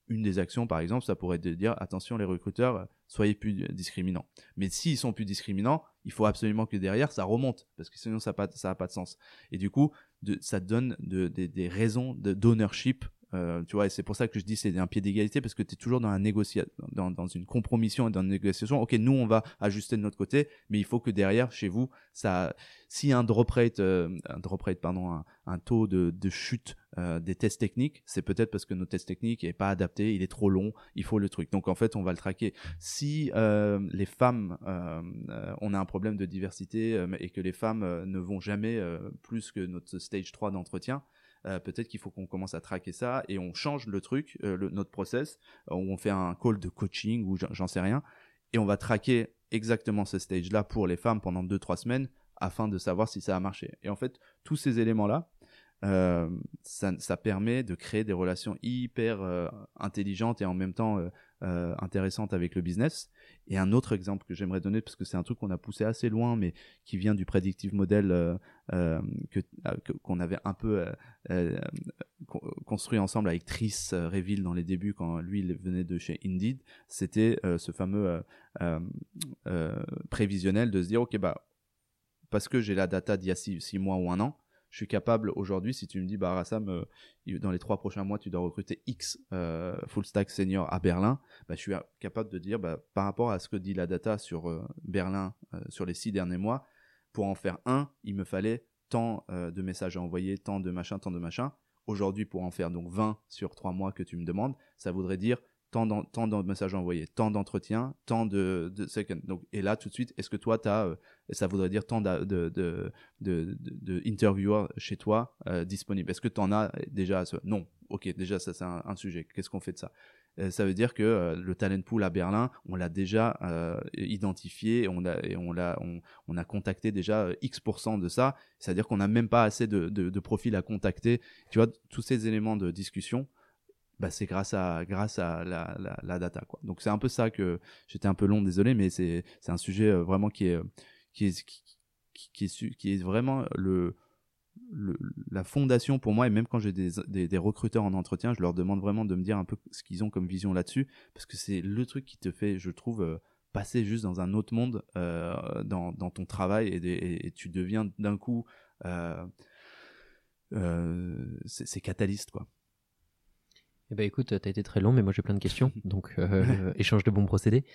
une des actions, par exemple, ça pourrait être de dire attention les recruteurs, soyez plus discriminants. Mais s'ils sont plus discriminants, il faut absolument que derrière ça remonte, parce que sinon ça n'a pas, pas de sens. Et du coup, de, ça donne de, des raisons d'ownership Euh, tu vois, et c'est pour ça que je dis c'est un pied d'égalité parce que tu es toujours dans la négociation, dans, dans une compromission et dans une négociation. Ok, nous on va ajuster de notre côté, mais il faut que derrière, chez vous, ça, si un drop rate, euh, un drop rate, pardon, un, un taux de, de chute euh, des tests techniques, c'est peut-être parce que nos tests techniques n'est pas adapté, il est trop long, il faut le truc. Donc en fait, on va le traquer. Si euh, les femmes, euh, euh on a un problème de diversité et que les femmes ne vont jamais plus que notre stage 3 d'entretien, euh, peut-être qu'il faut qu'on commence à traquer ça et on change le truc, euh, le, notre process, où on fait un call de coaching ou j'en sais rien, et on va traquer exactement ce stage-là pour les femmes pendant 2-3 semaines afin de savoir si ça a marché. Et en fait, tous ces éléments-là, euh, ça, permet de créer des relations hyper euh, intelligentes et en même temps euh, euh, intéressantes avec le business. Et un autre exemple que j'aimerais donner, parce que c'est un truc qu'on a poussé assez loin, mais qui vient du predictive model que qu'on avait un peu construit ensemble avec Tris Reville dans les débuts quand lui il venait de chez Indeed, c'était ce fameux prévisionnel de se dire ok bah parce que j'ai la data d'il y a six, six mois ou un an, je suis capable aujourd'hui, si tu me dis, bah, Rassam, euh, dans les trois prochains mois, tu dois recruter X euh, full stack senior à Berlin, bah, je suis capable de dire, bah, par rapport à ce que dit la data sur euh, Berlin sur les six derniers mois, pour en faire un, il me fallait tant de messages à envoyer, tant de machin, tant de machin. Aujourd'hui, pour en faire donc 20 sur trois mois que tu me demandes, ça voudrait dire tant, de messages envoyés, tant d'entretiens, tant de, de. Donc, et là, tout de suite, est-ce que toi, euh, ça voudrait dire tant de, de, de, de interviewers chez toi euh, disponibles? Est-ce que tu en as déjà Non. Ok, déjà, ça, c'est un, sujet. Qu'est-ce qu'on fait de ça? Euh, Ça veut dire que le talent pool à Berlin, on l'a déjà identifié, on a, on, l'a, on, on, a contacté déjà X% de ça. C'est-à-dire qu'on n'a même pas assez de, de profils à contacter. Tu vois, tous ces éléments de discussion, bah, c'est grâce à grâce à la, data quoi. Donc c'est un peu ça que j'étais un peu long, désolé, mais c'est c'est un sujet euh, vraiment qui est qui est qui, est vraiment le, la fondation pour moi et même quand j'ai des, des, recruteurs en entretien je leur demande vraiment de me dire un peu ce qu'ils ont comme vision là-dessus parce que c'est le truc qui te fait je trouve euh, passer juste dans un autre monde euh, dans, dans ton travail et, tu deviens d'un coup euh, euh, c'est quoi eh ben écoute, t'as été très long, mais moi j'ai plein de questions, donc euh, échange de bons procédés.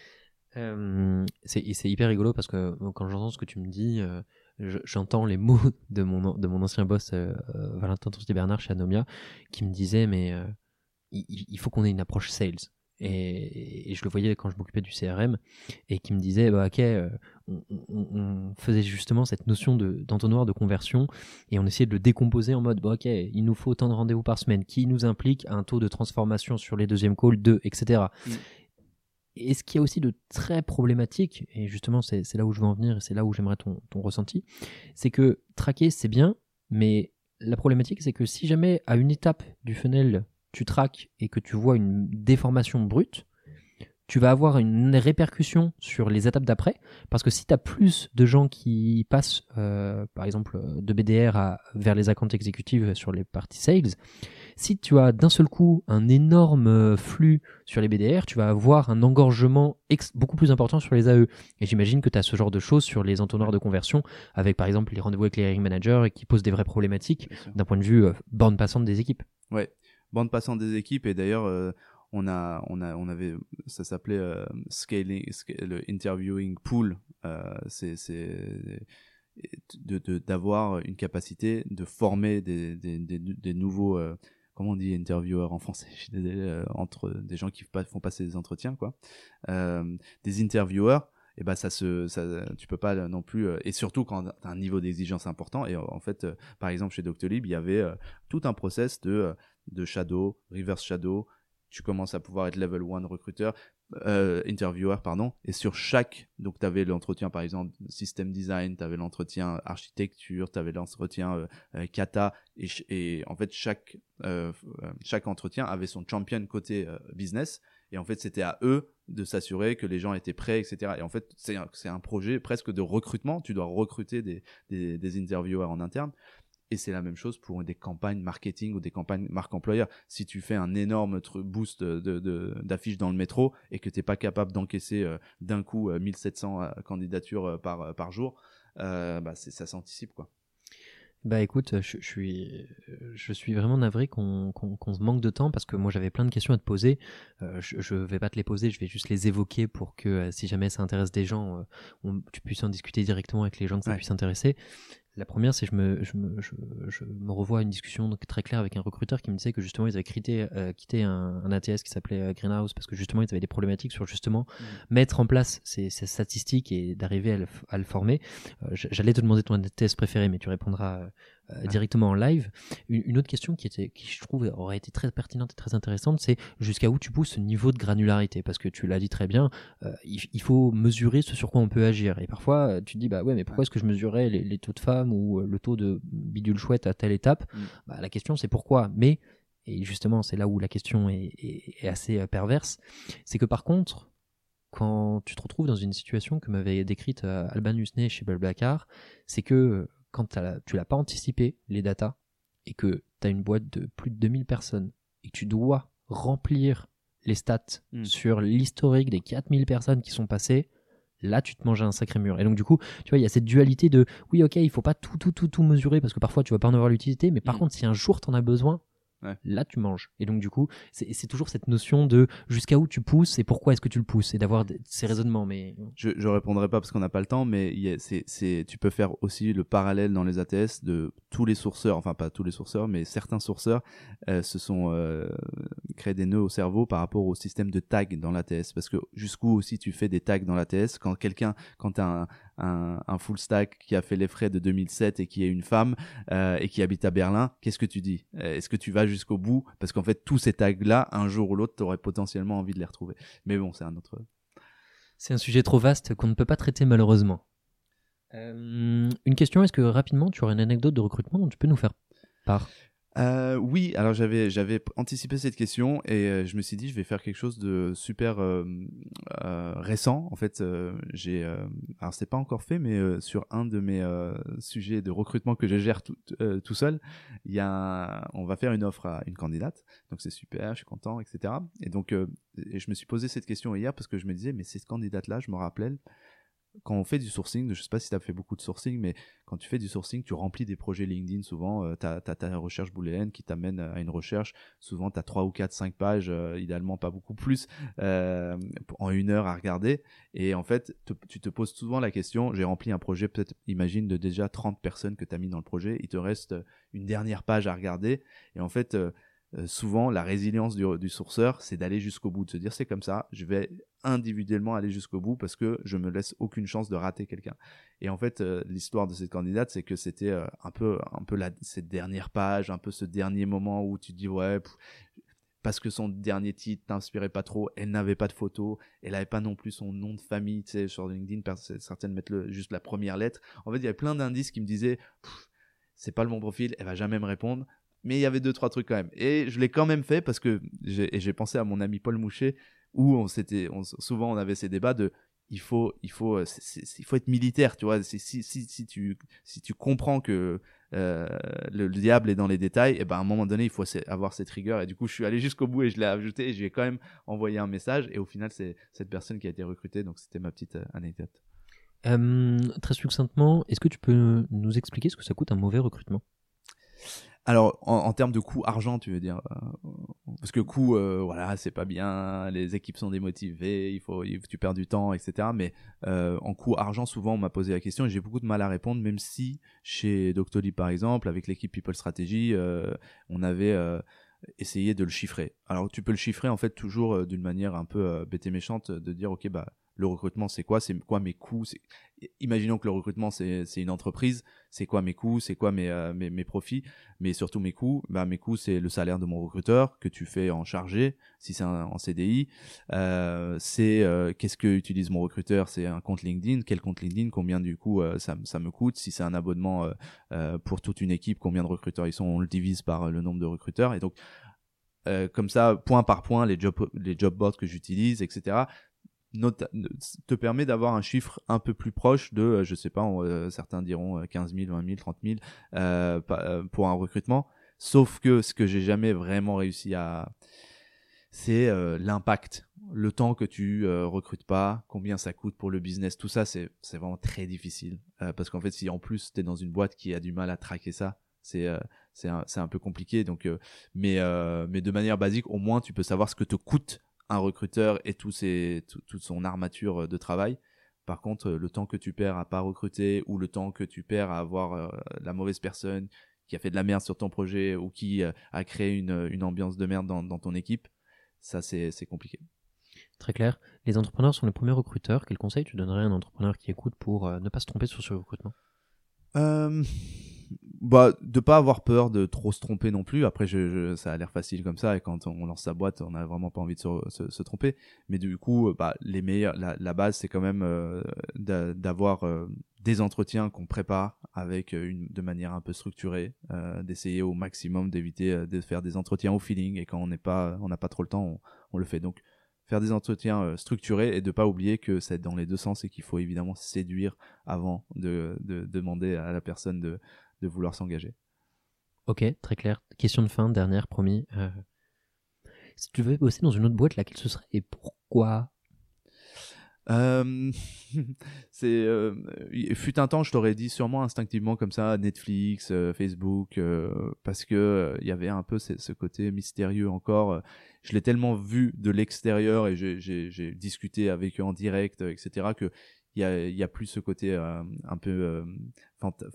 Euh, c'est hyper rigolo parce que quand j'entends ce que tu me dis, euh, j'entends les mots de mon, de mon ancien boss euh, Valentin Toursti Bernard chez Anomia qui me disait mais il, il, faut qu'on ait une approche sales. Et, et, je le voyais quand je m'occupais du CRM et qui me disait bah ok euh, on, on, faisait justement cette notion de d'entonnoir de conversion et on essayait de le décomposer en mode bah ok il nous faut autant de rendez-vous par semaine qui nous implique un taux de transformation sur les deuxièmes calls 2 etc mm. et ce qui est aussi de très problématique et justement c'est là où je veux en venir et c'est là où j'aimerais ton, ton ressenti c'est que traquer c'est bien mais la problématique c'est que si jamais à une étape du funnel tu traques et que tu vois une déformation brute, tu vas avoir une répercussion sur les étapes d'après, parce que si tu as plus de gens qui passent, euh, par exemple, de BDR à, vers les accounts exécutives sur les parties sales, si tu as d'un seul coup un énorme flux sur les BDR, tu vas avoir un engorgement beaucoup plus important sur les AE. Et j'imagine que tu as ce genre de choses sur les entonnoirs de conversion, avec par exemple les rendez-vous avec les hiring managers, et qui posent des vraies problématiques d'un point de vue euh, borne passante des équipes. Ouais, bande passante des équipes et d'ailleurs euh, on a on a on avait ça s'appelait euh, scaling le interviewing pool euh, c'est c'est de d'avoir une capacité de former des des, nouveaux euh, comment on dit intervieweurs en français? Entre des gens qui font passer des entretiens quoi. Des intervieweurs et ben ça se ça, tu peux pas non plus et surtout quand tu as un niveau d'exigence important et en fait par exemple chez Doctolib il y avait tout un process de de shadow, reverse shadow, tu commences à pouvoir être level 1 recruteur, euh, interviewer, pardon, et sur chaque, donc tu avais l'entretien par exemple system design, tu avais l'entretien architecture, tu avais l'entretien euh, euh, kata, et, en fait chaque, euh, chaque entretien avait son champion côté business, et en fait c'était à eux de s'assurer que les gens étaient prêts, etc. Et en fait c'est un, un projet presque de recrutement, tu dois recruter des, des, des interviewers en interne, et c'est la même chose pour des campagnes marketing ou des campagnes marque employeur. Si tu fais un énorme boost d'affiches de, dans le métro et que tu n'es pas capable d'encaisser euh, d'un coup 1700 euh, euh, candidatures par, par jour, bah ça s'anticipe quoi. Bah écoute, je, suis, je suis vraiment navré qu'on se manque de temps parce que moi j'avais plein de questions à te poser. Euh, je, ne vais pas te les poser, je vais juste les évoquer pour que euh, si jamais ça intéresse des gens, euh, tu puisses en discuter directement avec les gens que ça puisse intéresser. La première, c'est que je me, je, me, je, me revois à une discussion très claire avec un recruteur qui me disait que justement ils avaient quitté, quitté un, ATS qui s'appelait Greenhouse parce que justement ils avaient des problématiques sur justement mmh. mettre en place ces, statistiques et d'arriver à, à, le former. J'allais te demander ton ATS préféré, mais tu répondras euh, directement en live. Une, autre question qui, était, qui, je trouve, aurait été très pertinente et très intéressante, c'est jusqu'à où tu pousses ce niveau de granularité? Parce que tu l'as dit très bien, euh, il, faut mesurer ce sur quoi on peut agir. Et parfois, euh, tu te dis, bah ouais, mais pourquoi est-ce que je mesurais les, taux de femmes ou le taux de bidule chouette à telle étape? Mm. bah, La question, c'est pourquoi? Mais, et justement, c'est là où la question est, est assez perverse, c'est que par contre, quand tu te retrouves dans une situation que m'avait décrite Alban Husney chez Blablacar, c'est que quand tu l'as pas anticipé, les datas, et que tu as une boîte de plus de 2000 personnes, et que tu dois remplir les stats hmm. sur l'historique des 4000 personnes qui sont passées, là tu te manges un sacré mur. Et donc du coup, tu vois, il y a cette dualité de oui, ok, il faut pas tout, tout, tout, tout mesurer parce que parfois tu vas pas en avoir l'utilité, mais par hmm. contre, si un jour tu en as besoin, Là, tu manges. Et donc, du coup, c'est toujours cette notion de jusqu'à où tu pousses et pourquoi est-ce que tu le pousses et d'avoir ces raisonnements. Mais je, je répondrai pas parce qu'on n'a pas le temps, mais c'est tu peux faire aussi le parallèle dans les ATS de tous les sourceurs, enfin pas tous les sourceurs, mais certains sourceurs euh, se sont euh, créés des nœuds au cerveau par rapport au système de tag dans l'ATS. Parce que jusqu'où aussi tu fais des tags dans l'ATS quand quelqu'un, quand tu as un, un, full stack qui a fait les frais de 2007 et qui est une femme euh, et qui habite à Berlin, qu'est-ce que tu dis? Euh, Est-ce que tu vas jusqu'au bout? Parce qu'en fait, tous ces tags-là, un jour ou l'autre, tu aurais potentiellement envie de les retrouver. Mais bon, c'est un autre. C'est un sujet trop vaste qu'on ne peut pas traiter malheureusement. Euh, une question, est-ce que rapidement tu aurais une anecdote de recrutement dont tu peux nous faire part? Euh, oui, alors j'avais anticipé cette question et euh, je me suis dit je vais faire quelque chose de super euh, récent. En fait, j'ai alors c'est pas encore fait, mais sur un de mes sujets de recrutement que je gère tout, seul, il y a on va faire une offre à une candidate, donc c'est super, je suis content, etc. Et donc je me suis posé cette question hier parce que je me disais mais cette candidate là, je me rappelais quand on fait du sourcing, je sais pas si tu as fait beaucoup de sourcing, mais quand tu fais du sourcing, tu remplis des projets LinkedIn souvent, euh, tu as, ta recherche booléenne qui t'amène à une recherche, souvent tu as 3 ou 4, 5 pages, euh, idéalement pas beaucoup plus, euh, en une heure à regarder, et en fait, tu te poses souvent la question, j'ai rempli un projet, peut-être imagine de déjà 30 personnes que tu as mis dans le projet, il te reste une dernière page à regarder, et en fait, euh, souvent la résilience du, sourceur, c'est d'aller jusqu'au bout, de se dire c'est comme ça, je vais individuellement aller jusqu'au bout parce que je me laisse aucune chance de rater quelqu'un. Et en fait, euh, l'histoire de cette candidate, c'est que c'était euh, un peu, un peu cette dernière page, un peu ce dernier moment où tu dis ouais. parce que son dernier titre t'inspirait pas trop, elle n'avait pas de photo, elle n'avait pas non plus son nom de famille, tu sais, sur LinkedIn, certaines mettent juste la première lettre. En fait, il y avait plein d'indices qui me disaient, c'est pas le bon profil, elle va jamais me répondre mais il y avait deux trois trucs quand même. Et je l'ai quand même fait parce que j'ai pensé à mon ami Paul Mouchet où on s'était souvent on avait ces débats de il faut il faut euh, il faut être militaire tu vois. Si, si, si, tu si tu comprends que euh, le, diable est dans les détails et ben à un moment donné il faut avoir cette rigueur. Et du coup je suis allé jusqu'au bout et je l'ai ajouté et je lui ai quand même envoyé un message. Et au final c'est cette personne qui a été recrutée. Donc c'était ma petite euh, anecdote. Très succinctement est-ce que tu peux nous expliquer ce que ça coûte un mauvais recrutement? Alors, en, termes de coût argent, tu veux dire euh, Parce que coût, euh, voilà, c'est pas bien, les équipes sont démotivées, il faut, tu perds du temps, etc. Mais euh, en coût argent, souvent, on m'a posé la question et j'ai beaucoup de mal à répondre, même si chez Doctolib, par exemple, avec l'équipe People Strategy, on avait essayé de le chiffrer. Alors, tu peux le chiffrer, en fait, toujours d'une manière un peu bête et méchante, de dire, ok, bah, le recrutement, c'est quoi? C'est quoi mes coûts? Imaginons que le recrutement, c'est une entreprise. C'est quoi mes coûts? C'est quoi mes, euh, mes, profits? Mais surtout mes coûts. Bah, mes coûts, c'est le salaire de mon recruteur que tu fais en chargé, si c'est en CDI. Euh, c'est euh, qu'est-ce que utilise mon recruteur? C'est un compte LinkedIn. Quel compte LinkedIn? Combien du coup ça, ça me coûte? Si c'est un abonnement pour toute une équipe, combien de recruteurs ils sont? On le divise par le nombre de recruteurs. Et donc, comme ça, point par point, les job, les job boards que j'utilise, etc te permet d'avoir un chiffre un peu plus proche de, euh, je sais pas, euh, certains diront 15 000, 20 000, 30 000 pour un recrutement. Sauf que ce que j'ai jamais vraiment réussi à, c'est euh, l'impact le temps que tu euh, recrutes pas, combien ça coûte pour le business, tout ça, c'est vraiment très difficile. Euh, parce qu'en fait, si en plus tu es dans une boîte qui a du mal à traquer ça, c'est euh, un, un peu compliqué. Donc, euh, mais, euh, mais de manière basique, au moins tu peux savoir ce que te coûte un recruteur et tout ses, tout- toute son armature de travail. Par contre, le temps que tu perds à pas recruter ou le temps que tu perds à avoir euh, la mauvaise personne qui a fait de la merde sur ton projet ou qui euh, a créé une, une ambiance de merde dans, dans ton équipe, ça c'est compliqué. Très clair. Les entrepreneurs sont les premiers recruteurs. Quel conseil tu donnerais à un entrepreneur qui écoute pour euh, ne pas se tromper sur ce recrutement? Euh, bah, de pas avoir peur de trop se tromper non plus. Après, je, je- ça a l'air facile comme ça, et quand on lance sa boîte, on n'a vraiment pas envie de se, se- se tromper. Mais du coup, euh, bah, les meilleurs, la, la base, c'est quand même euh, d'a- d'avoir euh, des entretiens qu'on prépare avec euh, une, de manière un peu structurée, euh, d'essayer au maximum d'éviter euh, de faire des entretiens au feeling, et quand on n'est pas, on n'a pas trop le temps, on, on le fait. Donc, faire des entretiens structurés et de pas oublier que c'est dans les deux sens et qu'il faut évidemment séduire avant de, de demander à la personne de, de vouloir s'engager. Ok, très clair. Question de fin, dernière, promis. Euh, si tu devais bosser dans une autre boîte, laquelle ce serait et pourquoi? Euh, c'est euh, fut un temps, je t'aurais dit sûrement instinctivement comme ça Netflix, euh, Facebook, parce que il y avait un peu ce, ce côté mystérieux encore. Je l'ai tellement vu de l'extérieur et j'ai- discuté avec eux en direct, etc. que il y a, plus ce côté euh, un peu euh,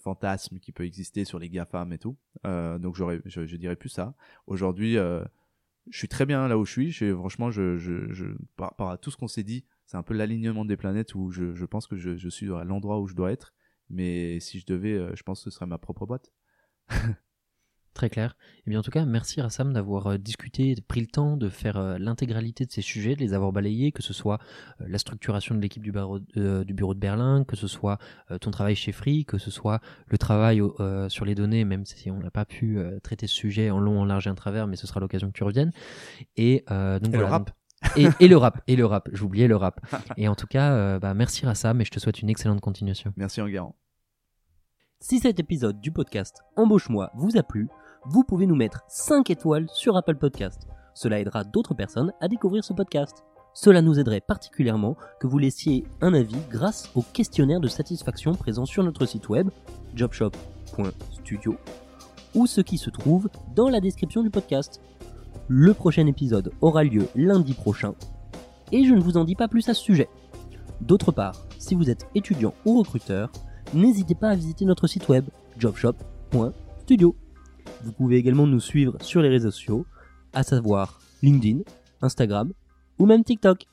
fantasme qui peut exister sur les GAFAM et tout. Euh, donc je, je dirais plus ça. Aujourd'hui, je suis très bien là où je suis. Je, franchement, je, par rapport à tout ce qu'on s'est dit, c'est un peu l'alignement des planètes où je, pense que je, je suis à l'endroit où je dois être. Mais si je devais, je pense que ce serait ma propre boîte. Très clair. Et bien en tout cas, merci Rassam d'avoir euh, discuté, pris le temps de faire euh, l'intégralité de ces sujets, de les avoir balayés, que ce soit euh, la structuration de l'équipe du, bureau- euh, du bureau de Berlin, que ce soit ton travail chez Free, que ce soit le travail euh, sur les données, même si on n'a pas pu euh, traiter ce sujet en long, en large et en travers, mais ce sera l'occasion que tu reviennes. Et, euh, donc Et le rap. et, et le rap, et le rap, j'oubliais le rap. Et en tout cas, euh, bah, merci Rassam et je te souhaite une excellente continuation. Merci Enguerrand. Si cet épisode du podcast Embauche-moi vous a plu, vous pouvez nous mettre 5 étoiles sur Apple Podcast. Cela aidera d'autres personnes à découvrir ce podcast. Cela nous aiderait particulièrement que vous laissiez un avis grâce au questionnaire de satisfaction présent sur notre site web jobshop.studio ou ce qui se trouve dans la description du podcast. Le prochain épisode aura lieu lundi prochain et je ne vous en dis pas plus à ce sujet. D'autre part, si vous êtes étudiant ou recruteur, n'hésitez pas à visiter notre site web jobshop.studio. Vous pouvez également nous suivre sur les réseaux sociaux, à savoir LinkedIn, Instagram ou même TikTok.